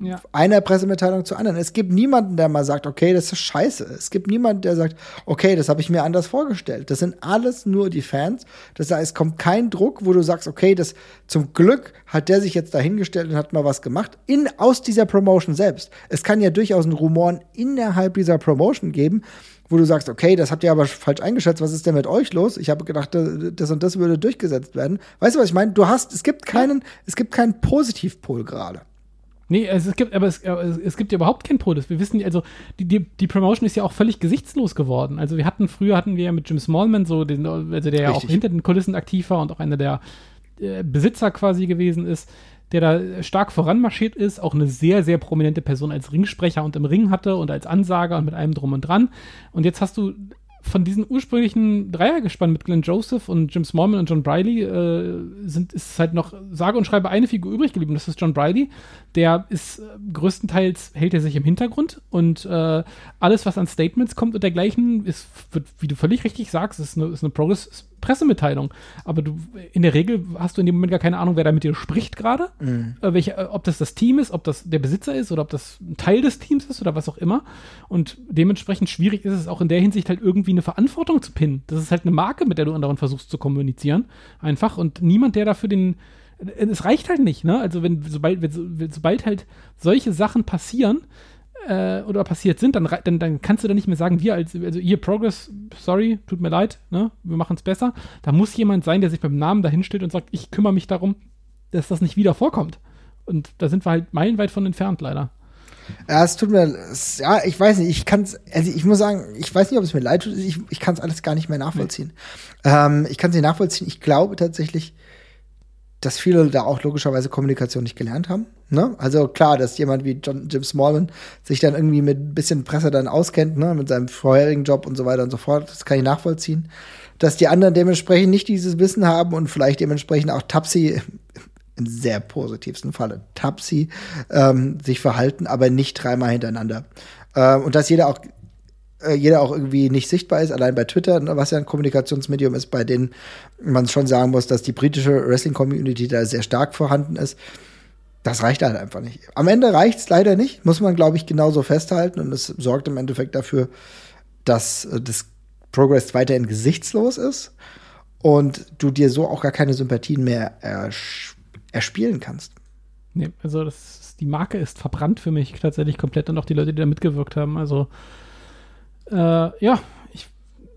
ja. einer Pressemitteilung zur anderen. Es gibt niemanden, der mal sagt, okay, das ist scheiße. Es gibt niemanden, der sagt, okay, das habe ich mir anders vorgestellt. Das sind alles nur die Fans. Das heißt, es kommt kein Druck, wo du sagst, okay, das zum Glück hat der sich jetzt dahingestellt und hat mal was gemacht in aus dieser Promotion selbst. Es kann ja durchaus einen Rumoren innerhalb dieser Promotion geben, wo du sagst, okay, das habt ihr aber falsch eingeschätzt, was ist denn mit euch los? Ich habe gedacht, das und das würde durchgesetzt werden. Weißt du, was ich meine? Du hast, es gibt keinen, es gibt keinen Positivpol gerade. Nee, also es gibt, aber es, es gibt ja überhaupt kein Produkt. Wir wissen, also die, die, die, Promotion ist ja auch völlig gesichtslos geworden. Also wir hatten, früher hatten wir ja mit Jim Smallman so, den, also der ja auch hinter den Kulissen aktiv war und auch einer der äh, Besitzer quasi gewesen ist, der da stark voranmarschiert ist, auch eine sehr, sehr prominente Person als Ringsprecher und im Ring hatte und als Ansager und mit allem drum und dran. Und jetzt hast du von diesem ursprünglichen Dreiergespann mit Glenn Joseph und Jim Smallman und John Briley äh, sind, ist halt noch sage und schreibe eine Figur übrig geblieben. Das ist John Briley. Der ist äh, größtenteils hält er sich im Hintergrund und äh, alles, was an Statements kommt und dergleichen, ist, wird, wie du völlig richtig sagst, ist eine, ist eine Progress Pressemitteilung. Aber du, in der Regel hast du in dem Moment gar keine Ahnung, wer da mit dir spricht gerade. Mhm. Äh, welche, äh, ob das das Team ist, ob das der Besitzer ist oder ob das ein Teil des Teams ist oder was auch immer. Und dementsprechend schwierig ist es auch in der Hinsicht halt irgendwie eine Verantwortung zu pinnen. Das ist halt eine Marke, mit der du anderen versuchst zu kommunizieren. Einfach. Und niemand, der dafür den, äh, es reicht halt nicht, ne? Also wenn, sobald, wenn, sobald halt solche Sachen passieren, äh, oder passiert sind, dann, dann, dann kannst du da nicht mehr sagen, wir als, also ihr Progress, sorry, tut mir leid, ne, wir machen es besser. Da muss jemand sein, der sich beim Namen dahinstellt und sagt, ich kümmere mich darum, dass das nicht wieder vorkommt. Und da sind wir halt meilenweit von entfernt, leider. Ja, es tut mir, ja, ich weiß nicht, ich kann es, also ich muss sagen, ich weiß nicht, ob es mir leid tut, ich, ich kann es alles gar nicht mehr nachvollziehen. Nee. Ähm, ich kann es nicht nachvollziehen. Ich glaube tatsächlich, dass viele da auch logischerweise Kommunikation nicht gelernt haben. Ne? Also klar, dass jemand wie John, Jim Smallman sich dann irgendwie mit ein bisschen Presse dann auskennt, ne? mit seinem vorherigen Job und so weiter und so fort, das kann ich nachvollziehen. Dass die anderen dementsprechend nicht dieses Wissen haben und vielleicht dementsprechend auch Tapsi im sehr positivsten Falle Tapsi ähm, sich verhalten, aber nicht dreimal hintereinander. Ähm, und dass jeder auch äh, jeder auch irgendwie nicht sichtbar ist, allein bei Twitter, ne, was ja ein Kommunikationsmedium ist, bei dem man schon sagen muss, dass die britische Wrestling-Community da sehr stark vorhanden ist. Das reicht halt einfach nicht. Am Ende reicht es leider nicht, muss man, glaube ich, genauso festhalten. Und es sorgt im Endeffekt dafür, dass äh, das Progress weiterhin gesichtslos ist und du dir so auch gar keine Sympathien mehr erspielen kannst. Nee, also das, die Marke ist verbrannt für mich tatsächlich komplett und auch die Leute, die da mitgewirkt haben. Also äh, ja, ich,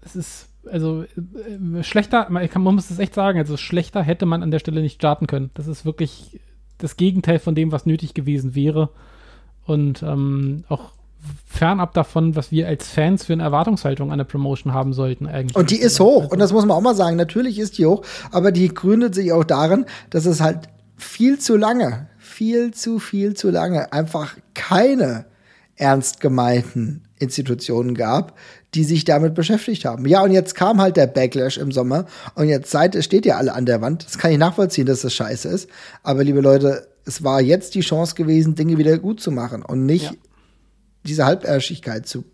es ist, also äh, schlechter, man, kann, man muss es echt sagen, also schlechter hätte man an der Stelle nicht starten können. Das ist wirklich das Gegenteil von dem, was nötig gewesen wäre. Und ähm, auch fernab davon, was wir als Fans für eine Erwartungshaltung an der Promotion haben sollten eigentlich. Und die ist hoch. Und das muss man auch mal sagen. Natürlich ist die hoch, aber die gründet sich auch darin, dass es halt viel zu lange, viel zu viel zu lange einfach keine ernst gemeinten Institutionen gab, die sich damit beschäftigt haben. Ja, und jetzt kam halt der Backlash im Sommer und jetzt seid, steht ja alle an der Wand. Das kann ich nachvollziehen, dass das scheiße ist. Aber liebe Leute, es war jetzt die Chance gewesen, Dinge wieder gut zu machen und nicht ja. diese Halbärschigkeit zu.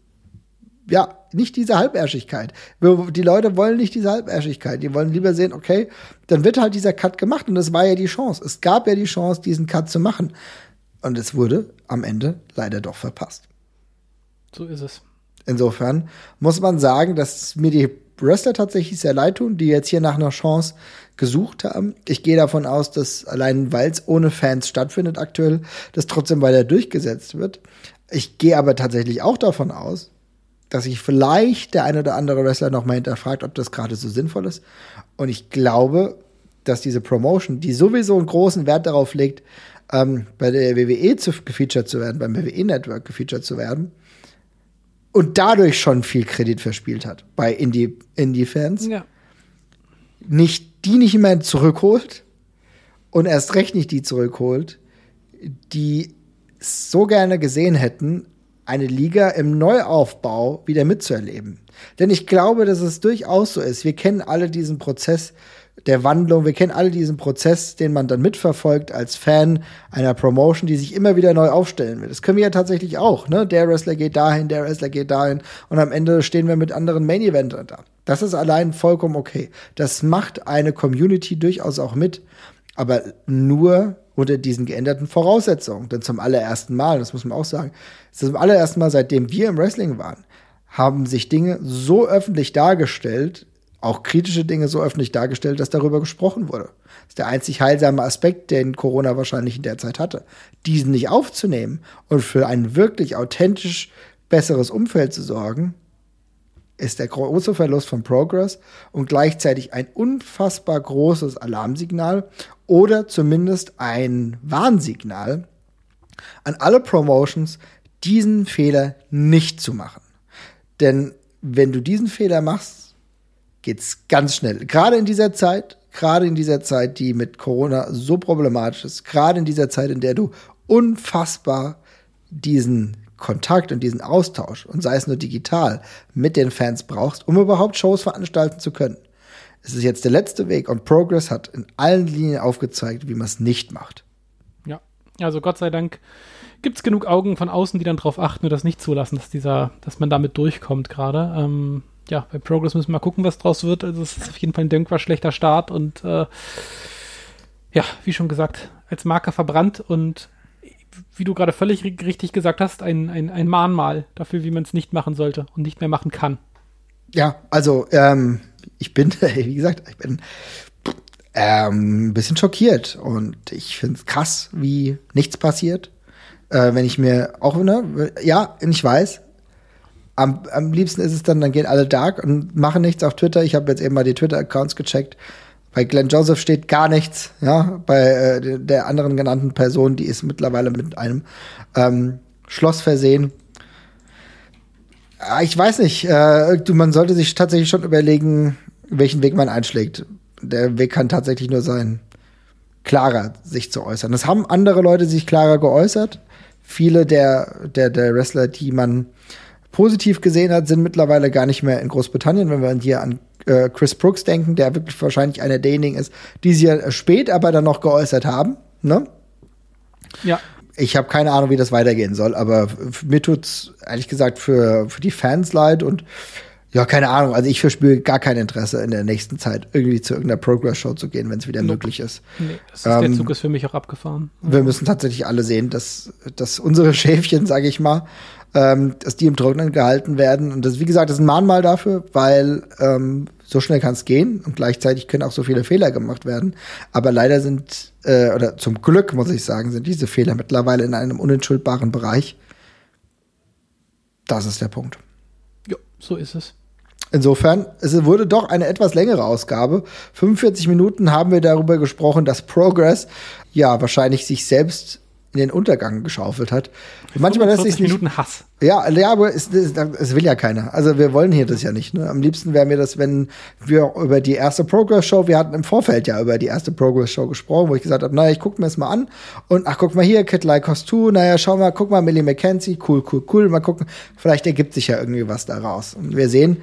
Ja, nicht diese Halbärschigkeit. Die Leute wollen nicht diese Halbärschigkeit. Die wollen lieber sehen, okay, dann wird halt dieser Cut gemacht und das war ja die Chance. Es gab ja die Chance, diesen Cut zu machen. Und es wurde am Ende leider doch verpasst. So ist es. Insofern muss man sagen, dass mir die Wrestler tatsächlich sehr leid tun, die jetzt hier nach einer Chance gesucht haben. Ich gehe davon aus, dass allein weil es ohne Fans stattfindet aktuell, das trotzdem weiter durchgesetzt wird. Ich gehe aber tatsächlich auch davon aus, dass sich vielleicht der ein oder andere Wrestler noch mal hinterfragt, ob das gerade so sinnvoll ist. Und ich glaube, dass diese Promotion, die sowieso einen großen Wert darauf legt, ähm, bei der WWE zu, gefeatured zu werden, beim WWE Network gefeatured zu werden, und dadurch schon viel Kredit verspielt hat bei Indie, Indie-Fans. Ja. Nicht, die nicht mehr zurückholt und erst recht nicht die zurückholt, die so gerne gesehen hätten, eine Liga im Neuaufbau wieder mitzuerleben. Denn ich glaube, dass es durchaus so ist. Wir kennen alle diesen Prozess der Wandlung. Wir kennen alle diesen Prozess, den man dann mitverfolgt als Fan einer Promotion, die sich immer wieder neu aufstellen will. Das können wir ja tatsächlich auch. Ne? Der Wrestler geht dahin, der Wrestler geht dahin und am Ende stehen wir mit anderen Main Eventern da. Das ist allein vollkommen okay. Das macht eine Community durchaus auch mit, aber nur unter diesen geänderten Voraussetzungen. Denn zum allerersten Mal, das muss man auch sagen, zum allerersten Mal, seitdem wir im Wrestling waren, haben sich Dinge so öffentlich dargestellt, auch kritische Dinge so öffentlich dargestellt, dass darüber gesprochen wurde. Das ist der einzig heilsame Aspekt, den Corona wahrscheinlich in der Zeit hatte. Diesen nicht aufzunehmen und für ein wirklich authentisch besseres Umfeld zu sorgen, ist der große Verlust von Progress und gleichzeitig ein unfassbar großes Alarmsignal oder zumindest ein Warnsignal an alle Promotions, diesen Fehler nicht zu machen. Denn wenn du diesen Fehler machst, geht's ganz schnell. Gerade in dieser Zeit, gerade in dieser Zeit, die mit Corona so problematisch ist, gerade in dieser Zeit, in der du unfassbar diesen Kontakt und diesen Austausch und sei es nur digital mit den Fans brauchst, um überhaupt Shows veranstalten zu können. Es ist jetzt der letzte Weg und Progress hat in allen Linien aufgezeigt, wie man es nicht macht. Ja, also Gott sei Dank gibt es genug Augen von außen, die dann darauf achten und das nicht zulassen, dass dieser, dass man damit durchkommt gerade. Ähm, ja, bei Progress müssen wir mal gucken, was draus wird. Also es ist auf jeden Fall ein denkbar schlechter Start und äh, ja, wie schon gesagt, als Marker verbrannt und wie du gerade völlig richtig gesagt hast, ein, ein, ein Mahnmal dafür, wie man es nicht machen sollte und nicht mehr machen kann. Ja, also ähm, ich bin, wie gesagt, ich bin ähm, ein bisschen schockiert und ich finde es krass, wie nichts passiert. Äh, wenn ich mir auch, ne, ja, ich weiß, am, am liebsten ist es dann, dann gehen alle dark und machen nichts auf Twitter. Ich habe jetzt eben mal die Twitter-Accounts gecheckt. Bei Glenn Joseph steht gar nichts, ja. Bei äh, der anderen genannten Person, die ist mittlerweile mit einem ähm, Schloss versehen. Ah, ich weiß nicht, äh, du, man sollte sich tatsächlich schon überlegen, welchen Weg man einschlägt. Der Weg kann tatsächlich nur sein, klarer sich zu äußern. Das haben andere Leute sich klarer geäußert. Viele der, der, der Wrestler, die man positiv gesehen hat, sind mittlerweile gar nicht mehr in Großbritannien, wenn wir hier an äh, Chris Brooks denken, der wirklich wahrscheinlich einer derjenigen ist, die sie ja spät aber dann noch geäußert haben. Ne? Ja. Ich habe keine Ahnung, wie das weitergehen soll, aber mir tut's ehrlich gesagt für, für die Fans leid und ja, keine Ahnung. Also ich verspüre gar kein Interesse in der nächsten Zeit irgendwie zu irgendeiner Progress-Show zu gehen, wenn es wieder nope. möglich ist. Nee, ist ähm, der Zug ist für mich auch abgefahren. Wir müssen tatsächlich alle sehen, dass, dass unsere Schäfchen, sage ich mal, ähm, dass die im Trocknen gehalten werden. Und das, wie gesagt, das ist ein Mahnmal dafür, weil ähm, so schnell kann es gehen und gleichzeitig können auch so viele Fehler gemacht werden. Aber leider sind, äh, oder zum Glück muss ich sagen, sind diese Fehler mittlerweile in einem unentschuldbaren Bereich. Das ist der Punkt. Ja, so ist es. Insofern, es wurde doch eine etwas längere Ausgabe. 45 Minuten haben wir darüber gesprochen, dass Progress ja wahrscheinlich sich selbst in den Untergang geschaufelt hat. Manchmal lässt sich nicht. Minuten Hass. Ja, ja, aber es, es, es, will ja keiner. Also wir wollen hier das ja nicht. Ne? Am liebsten wäre mir das, wenn wir über die erste Progress Show, wir hatten im Vorfeld ja über die erste Progress Show gesprochen, wo ich gesagt habe, naja, ich gucke mir das mal an und ach, guck mal hier, Kid Lycos 2, naja, schau mal, guck mal, Millie McKenzie, cool, cool, cool, mal gucken, vielleicht ergibt sich ja irgendwie was daraus. Und wir sehen,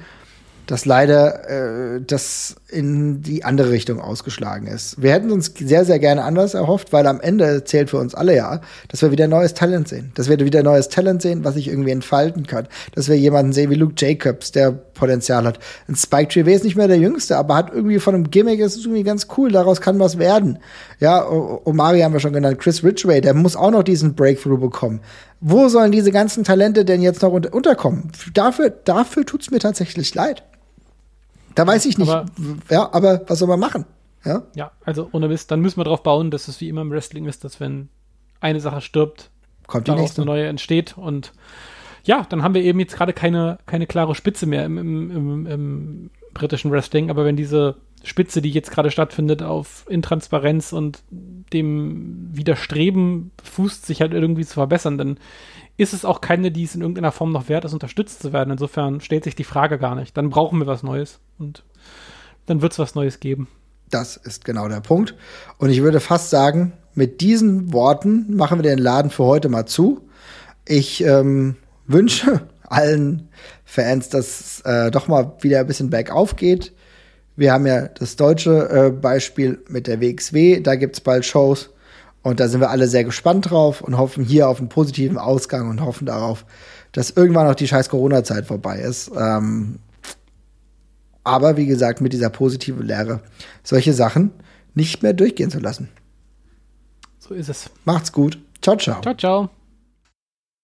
dass leider äh, das in die andere Richtung ausgeschlagen ist. Wir hätten uns sehr, sehr gerne anders erhofft, weil am Ende zählt für uns alle ja, dass wir wieder neues Talent sehen. Dass wir wieder neues Talent sehen, was sich irgendwie entfalten kann. Dass wir jemanden sehen wie Luke Jacobs, der Potenzial hat. Ein Spike Tree ist nicht mehr der Jüngste, aber hat irgendwie von einem Gimmick, ist irgendwie ganz cool, daraus kann was werden. Ja, Omari haben wir schon genannt, Chris Ridgway, der muss auch noch diesen Breakthrough bekommen. Wo sollen diese ganzen Talente denn jetzt noch unterkommen? Dafür, dafür tut's mir tatsächlich leid. Da weiß ich nicht. Aber, ja, aber was soll man machen? Ja, ja also ohne Mist, dann müssen wir darauf bauen, dass es wie immer im Wrestling ist, dass wenn eine Sache stirbt, kommt die nächste. eine neue entsteht und ja, dann haben wir eben jetzt gerade keine, keine klare Spitze mehr im, im, im, im britischen Wrestling, aber wenn diese Spitze, die jetzt gerade stattfindet, auf Intransparenz und dem Widerstreben fußt, sich halt irgendwie zu verbessern, dann ist es auch keine, die es in irgendeiner Form noch wert ist, unterstützt zu werden. Insofern stellt sich die Frage gar nicht. Dann brauchen wir was Neues und dann wird es was Neues geben. Das ist genau der Punkt. Und ich würde fast sagen, mit diesen Worten machen wir den Laden für heute mal zu. Ich ähm, wünsche allen Fans, dass es äh, doch mal wieder ein bisschen bergauf geht. Wir haben ja das deutsche äh, Beispiel mit der WXW, da gibt es bald Shows. Und da sind wir alle sehr gespannt drauf und hoffen hier auf einen positiven Ausgang und hoffen darauf, dass irgendwann auch die scheiß Corona-Zeit vorbei ist. Ähm, aber wie gesagt, mit dieser positiven Lehre, solche Sachen nicht mehr durchgehen zu lassen. So ist es. Macht's gut. Ciao, ciao. Ciao, ciao.